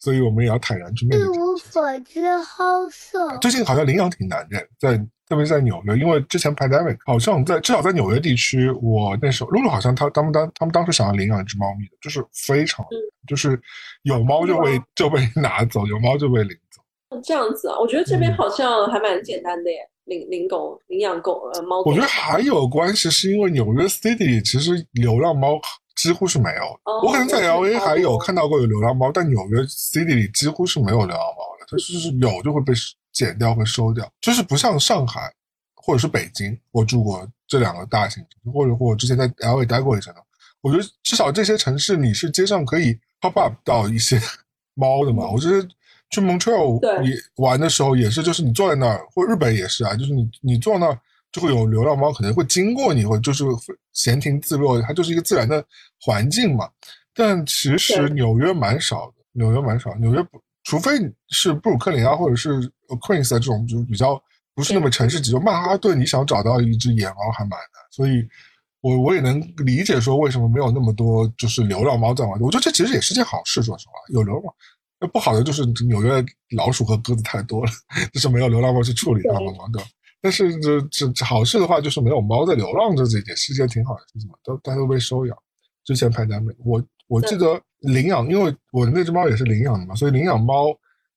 所以我们也要坦然去面对。一无所知，好色。最近好像领养挺难的，在特别是在纽约，因为之前 pandemic 好像在至少在纽约地区，我那时候露露好像他他们当他们当时想要领养一只猫咪的，就是非常就是有猫就被就被拿走，有猫就被领。这样子啊，我觉得这边好像还蛮简单的耶，领领狗、领养狗呃猫。我觉得还有关系，是因为纽约 City 其实流浪猫几乎是没有。我可能在 LA 还有看到过有流浪猫，但纽约 City 里几乎是没有流浪猫的，它就是有就会被剪掉会收掉，就是不像上海或者是北京，我住过这两个大型，或者或我之前在 LA 待过一阵的，我觉得至少这些城市你是街上可以 pop up 到一些猫的嘛，我觉得。去 Montreal 也玩的时候也是，就是你坐在那儿，或日本也是啊，就是你你坐那儿就会有流浪猫可能会经过你，或者就是闲庭自若，它就是一个自然的环境嘛。但其实纽约蛮少的，纽约蛮少，纽约不，除非是布鲁克林啊，或者是 Queens 这种，就比较不是那么城市级。曼哈顿你想找到一只野猫还蛮难，所以我我也能理解说为什么没有那么多就是流浪猫在玩。我觉得这其实也是件好事，说实话，有流浪。那不好的就是纽约老鼠和鸽子太多了，(laughs) 就是没有流浪猫去处理它们嘛，对吧？但是这这好事的话，就是没有猫在流浪，这这也是件挺好的事情嘛，都大家都被收养。之前拍单美，我我记得领养，因为我的那只猫也是领养的嘛，所以领养猫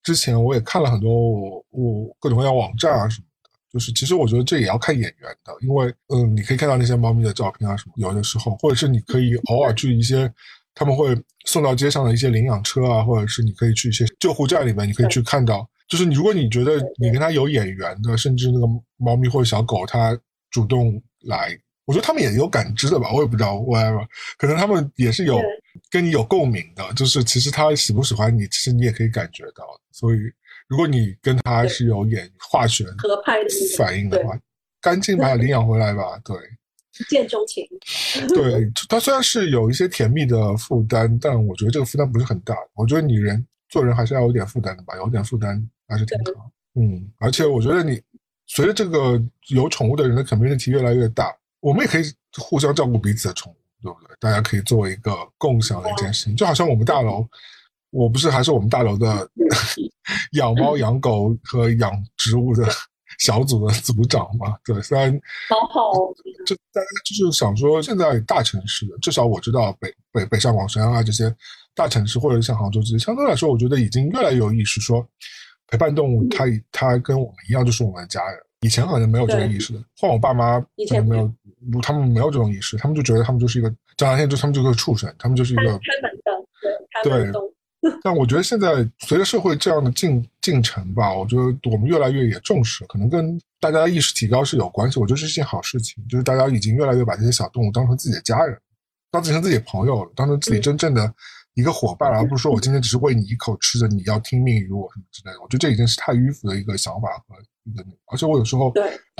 之前我也看了很多我我各种各样网站啊什么的，就是其实我觉得这也要看眼缘的，因为嗯，你可以看到那些猫咪的照片啊什么，有的时候或者是你可以偶尔去一些。他们会送到街上的一些领养车啊，或者是你可以去一些救护站里面，你可以去看到。就是你，如果你觉得你跟他有眼缘的，甚至那个猫咪或者小狗，它主动来，我觉得他们也有感知的吧。我也不知道，whatever，可能他们也是有跟你有共鸣的。就是其实他喜不喜欢你，其实你也可以感觉到。所以如果你跟他是有眼化学合拍的反应的话，赶紧把它领养回来吧。对。一见钟情，(laughs) 对他虽然是有一些甜蜜的负担，但我觉得这个负担不是很大。我觉得你人做人还是要有点负担的吧，有点负担还是挺好。嗯，而且我觉得你随着这个有宠物的人的 community 越来越大，我们也可以互相照顾彼此的宠物，对不对？大家可以做一个共享的一件事情，就好像我们大楼，我不是还是我们大楼的 (laughs) 养猫、养狗和养植物的。小组的组长嘛，对，虽然好好，(laughs) 就大家就是想说，现在大城市，至少我知道北北北上广深啊这些大城市，或者像杭州这些，相对来说，我觉得已经越来越有意识，说陪伴动物，它它跟我们一样，就是我们的家人。以前好像没有这个意识的，换我爸妈以前没有，他们没有这种意识，他们就觉得他们就是一个，讲难听就他们就是个畜生，他们就是一个开门的，对，(laughs) 但我觉得现在随着社会这样的进进程吧，我觉得我们越来越也重视，可能跟大家的意识提高是有关系。我觉得是一件好事情，就是大家已经越来越把这些小动物当成自己的家人，当成自己的朋友，当成自己真正的一个伙伴，而不是说我今天只是喂你一口吃的，你要听命于我什么之类的。我觉得这已经是太迂腐的一个想法和一个，而且我有时候，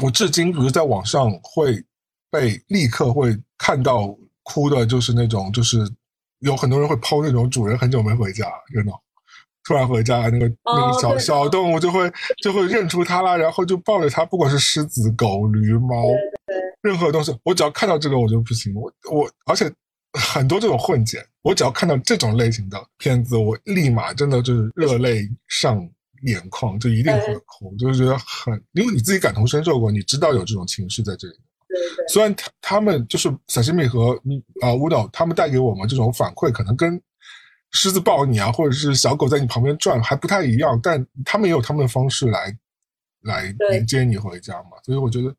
我至今比如在网上会被立刻会看到哭的，就是那种就是。有很多人会抛那种主人很久没回家，真的，突然回家，那个那个小小动物就会就会认出它了，然后就抱着它，不管是狮子、狗、驴、猫，任何东西，我只要看到这个我就不行，我我而且很多这种混剪，我只要看到这种类型的片子，我立马真的就是热泪上眼眶，就一定会哭，就是觉得很，因为你自己感同身受过，你知道有这种情绪在这里。虽然他他们就是小西米和啊乌岛，他们带给我们这种反馈，可能跟狮子抱你啊，或者是小狗在你旁边转，还不太一样。但他们也有他们的方式来来迎接你回家嘛。所以我觉得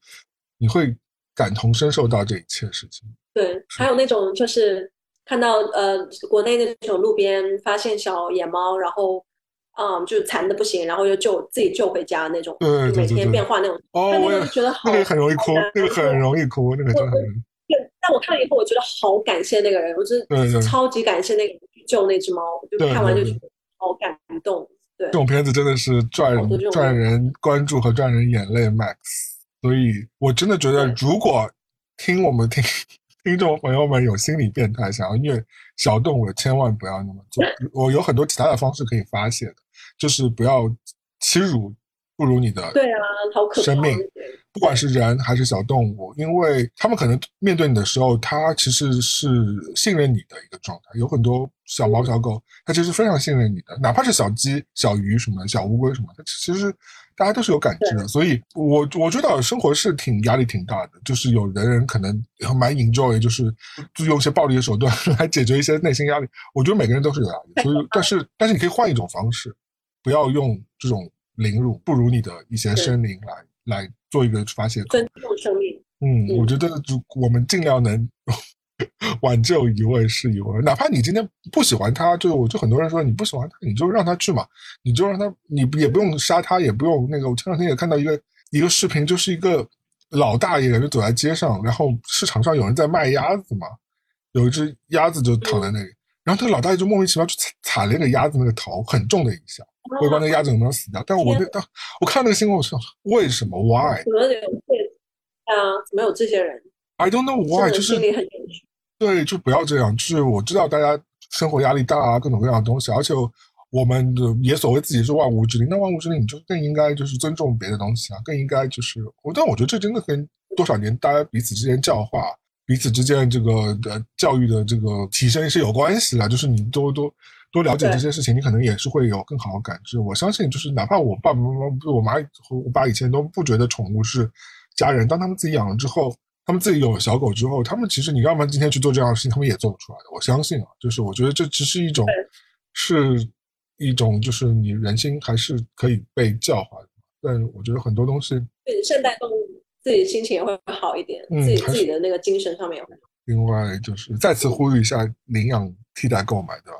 你会感同身受到这一切事情。对，还有那种就是看到呃，国内那种路边发现小野猫，然后嗯，就残的不行，然后又救自己救回家那种，对，每天变化那种。哦，我也觉得好那个很容易哭，那个很容易哭，那个真的很。对，但我看了以后，我觉得好感谢那个人，我是超级感谢那个人去救那只猫，就看完就觉得好感动。对，这种片子真的是赚人赚人关注和赚人眼泪 max，所以我真的觉得，如果听我们听听众朋友们有心理变态，想要虐小动物，千万不要那么做。(laughs) 我有很多其他的方式可以发泄的，就是不要欺辱不如你的对啊，好可生命。不管是人还是小动物，因为他们可能面对你的时候，他其实是信任你的一个状态。有很多小猫小狗，它其实非常信任你的，哪怕是小鸡、小鱼什么、小乌龟什么，它其实大家都是有感知的。所以，我我觉得生活是挺压力挺大的，就是有的人可能蛮 enjoy，就是就用一些暴力的手段 (laughs) 来解决一些内心压力。我觉得每个人都是有压力，所以但是但是你可以换一种方式，不要用这种凌辱不如你的一些生灵来。来做一个发泄口，尊重生命。嗯，我觉得就我们尽量能 (laughs) 挽救一位是一位，哪怕你今天不喜欢他，就我就很多人说你不喜欢他，你就让他去嘛，你就让他，你也不用杀他，也不用那个。我前两天也看到一个一个视频，就是一个老大爷就走在街上，然后市场上有人在卖鸭子嘛，有一只鸭子就躺在那里，然后这个老大爷就莫名其妙去踩踩了那个鸭子那个头，很重的一下。我也不知道那鸭子有没有死掉，但我那当我看那个新闻，我说为什么？Why？怎么有对啊？怎么有这些人？I don't know why，就是心里很对，就不要这样。就是我知道大家生活压力大啊，各种各样的东西，而且我们的也所谓自己是万物之灵，那万物之灵你就更应该就是尊重别的东西啊，更应该就是我。但我觉得这真的跟多少年大家彼此之间教化、彼此之间这个的教育的这个提升是有关系的，就是你多多。多了解这些事情，你可能也是会有更好的感知。我相信，就是哪怕我爸爸妈妈、我妈和我爸以前都不觉得宠物是家人，当他们自己养了之后，他们自己有了小狗之后，他们其实你让他们今天去做这样的事情，他们也做不出来的。我相信啊，就是我觉得这只是一种，是一种，就是你人心还是可以被教化的。但我觉得很多东西，对善待动物，自己心情也会好一点，自己自己的那个精神上面也会。另外，就是再次呼吁一下领养替代购买对吧？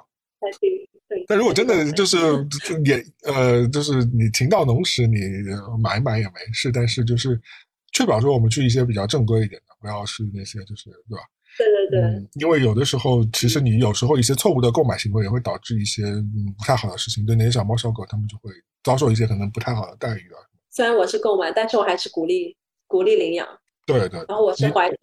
对。但如果真的就是也呃，就是你情到浓时，你买买也没事。但是就是确保说我们去一些比较正规一点的，不要去那些就是对吧？对对对。因为有的时候，其实你有时候一些错误的购买行为也会导致一些不太好的事情，对那些小猫小狗，他们就会遭受一些可能不太好的待遇啊。虽然我是购买，但是我还是鼓励鼓励领养。对对。然后我是怀着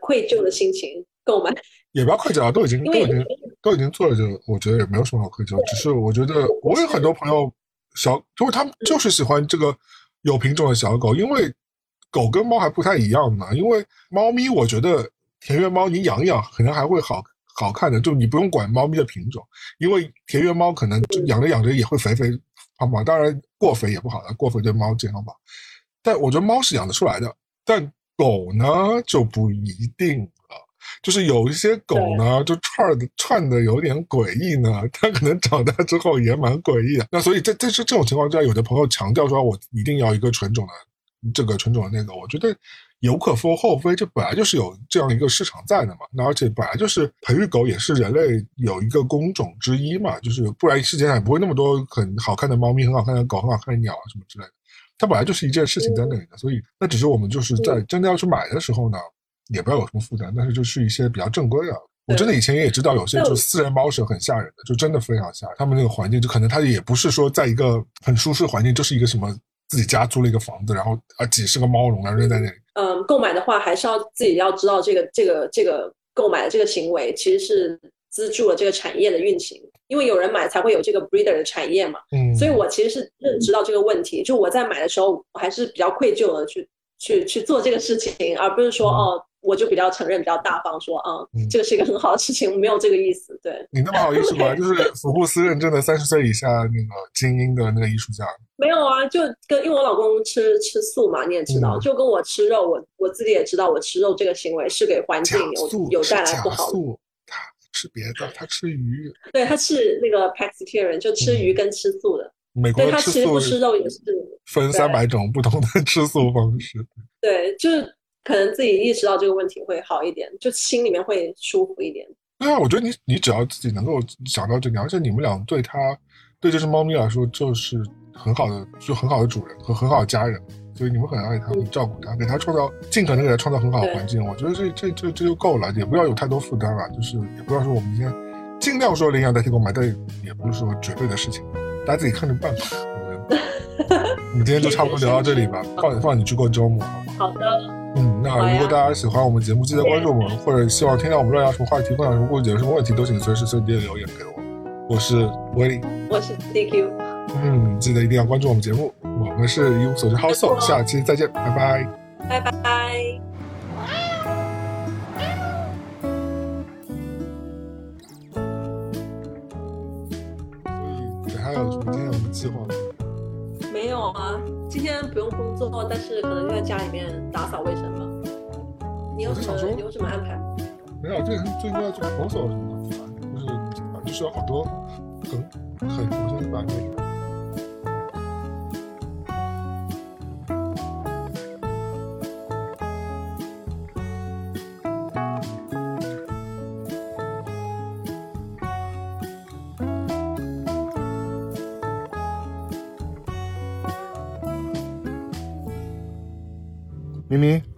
愧疚的心情购买。也不要愧疚啊，都已经都已经。都已经做了，就我觉得也没有什么好愧疚。只是我觉得我有很多朋友小，就是他们就是喜欢这个有品种的小狗，因为狗跟猫还不太一样嘛。因为猫咪，我觉得田园猫你养一养可能还会好好看的，就你不用管猫咪的品种，因为田园猫可能养着养着也会肥肥胖胖，当然过肥也不好了，过肥对猫健康不好。但我觉得猫是养得出来的，但狗呢就不一定了。就是有一些狗呢，就串的串的有点诡异呢，它可能长大之后也蛮诡异的。那所以在在这这种情况之下，有的朋友强调说，我一定要一个纯种的这个纯种的那个，我觉得有可否后非，这本来就是有这样一个市场在的嘛。那而且本来就是培育狗也是人类有一个工种之一嘛，就是不然世界上也不会那么多很好看的猫咪、很好看的狗、很好看的鸟啊什么之类的。它本来就是一件事情在那里的，所以那只是我们就是在真的要去买的时候呢。也不要有什么负担，但是就是一些比较正规的。我真的以前也知道有些就私人猫舍很吓人的，就真的非常吓人。他们那个环境就可能他也不是说在一个很舒适环境，就是一个什么自己家租了一个房子，然后啊几十个猫笼啊扔在那里。嗯，购买的话还是要自己要知道这个这个这个购买的这个行为其实是资助了这个产业的运行，因为有人买才会有这个 breeder 的产业嘛。嗯，所以我其实是认知到这个问题，就我在买的时候我还是比较愧疚的去去去做这个事情，而不是说哦。我就比较承认，比较大方，说啊，这个是一个很好的事情，没有这个意思。对你那么好意思吗？(laughs) 就是福布斯认证的三十岁以下那个精英的那个艺术家。没有啊，就跟因为我老公吃吃素嘛，你也知道，就跟我吃肉，我我自己也知道，我吃肉这个行为是给环境有有带来不好。吃别的，他吃鱼。对，他是那个 pescatarian，就吃鱼跟吃素的。美国它其实不吃肉也是分三百种不同的吃素方式。(laughs) 对，就是可能自己意识到这个问题会好一点，就心里面会舒服一点。对啊，我觉得你你只要自己能够想到这点，而且你们俩对它对这只猫咪来说就是很好的，就很好的主人和很好的家人。所以你们很爱他，很照顾他，给他创造尽可能给他创造很好的环境。我觉得这这这这就够了，也不要有太多负担了。就是也不要说我们今天尽量说领养代替购买，但也不是说绝对的事情，大家自己看着办吧。(laughs) 我们今天就差不多聊到这里吧，放放你去过周末，好的。嗯，那如果大家喜欢我们节目，记得关注我们，或者希望听到我们乱聊什么话题，分享什么故事，有什么问题，都请随时随地的留言给我。我是威利，我是 DQ。嗯，记得一定要关注我们节目。我们是一无所知 House，下期再见，拜拜，拜拜。所以，还有什么今天有什么计划吗？没有啊，今天不用工作，但是可能就在家里面打扫卫生吧。你有什么你有什么安排？没有，最近最近在做 proposal 什么的，就是就是有好多很很，我先把那个。咪咪。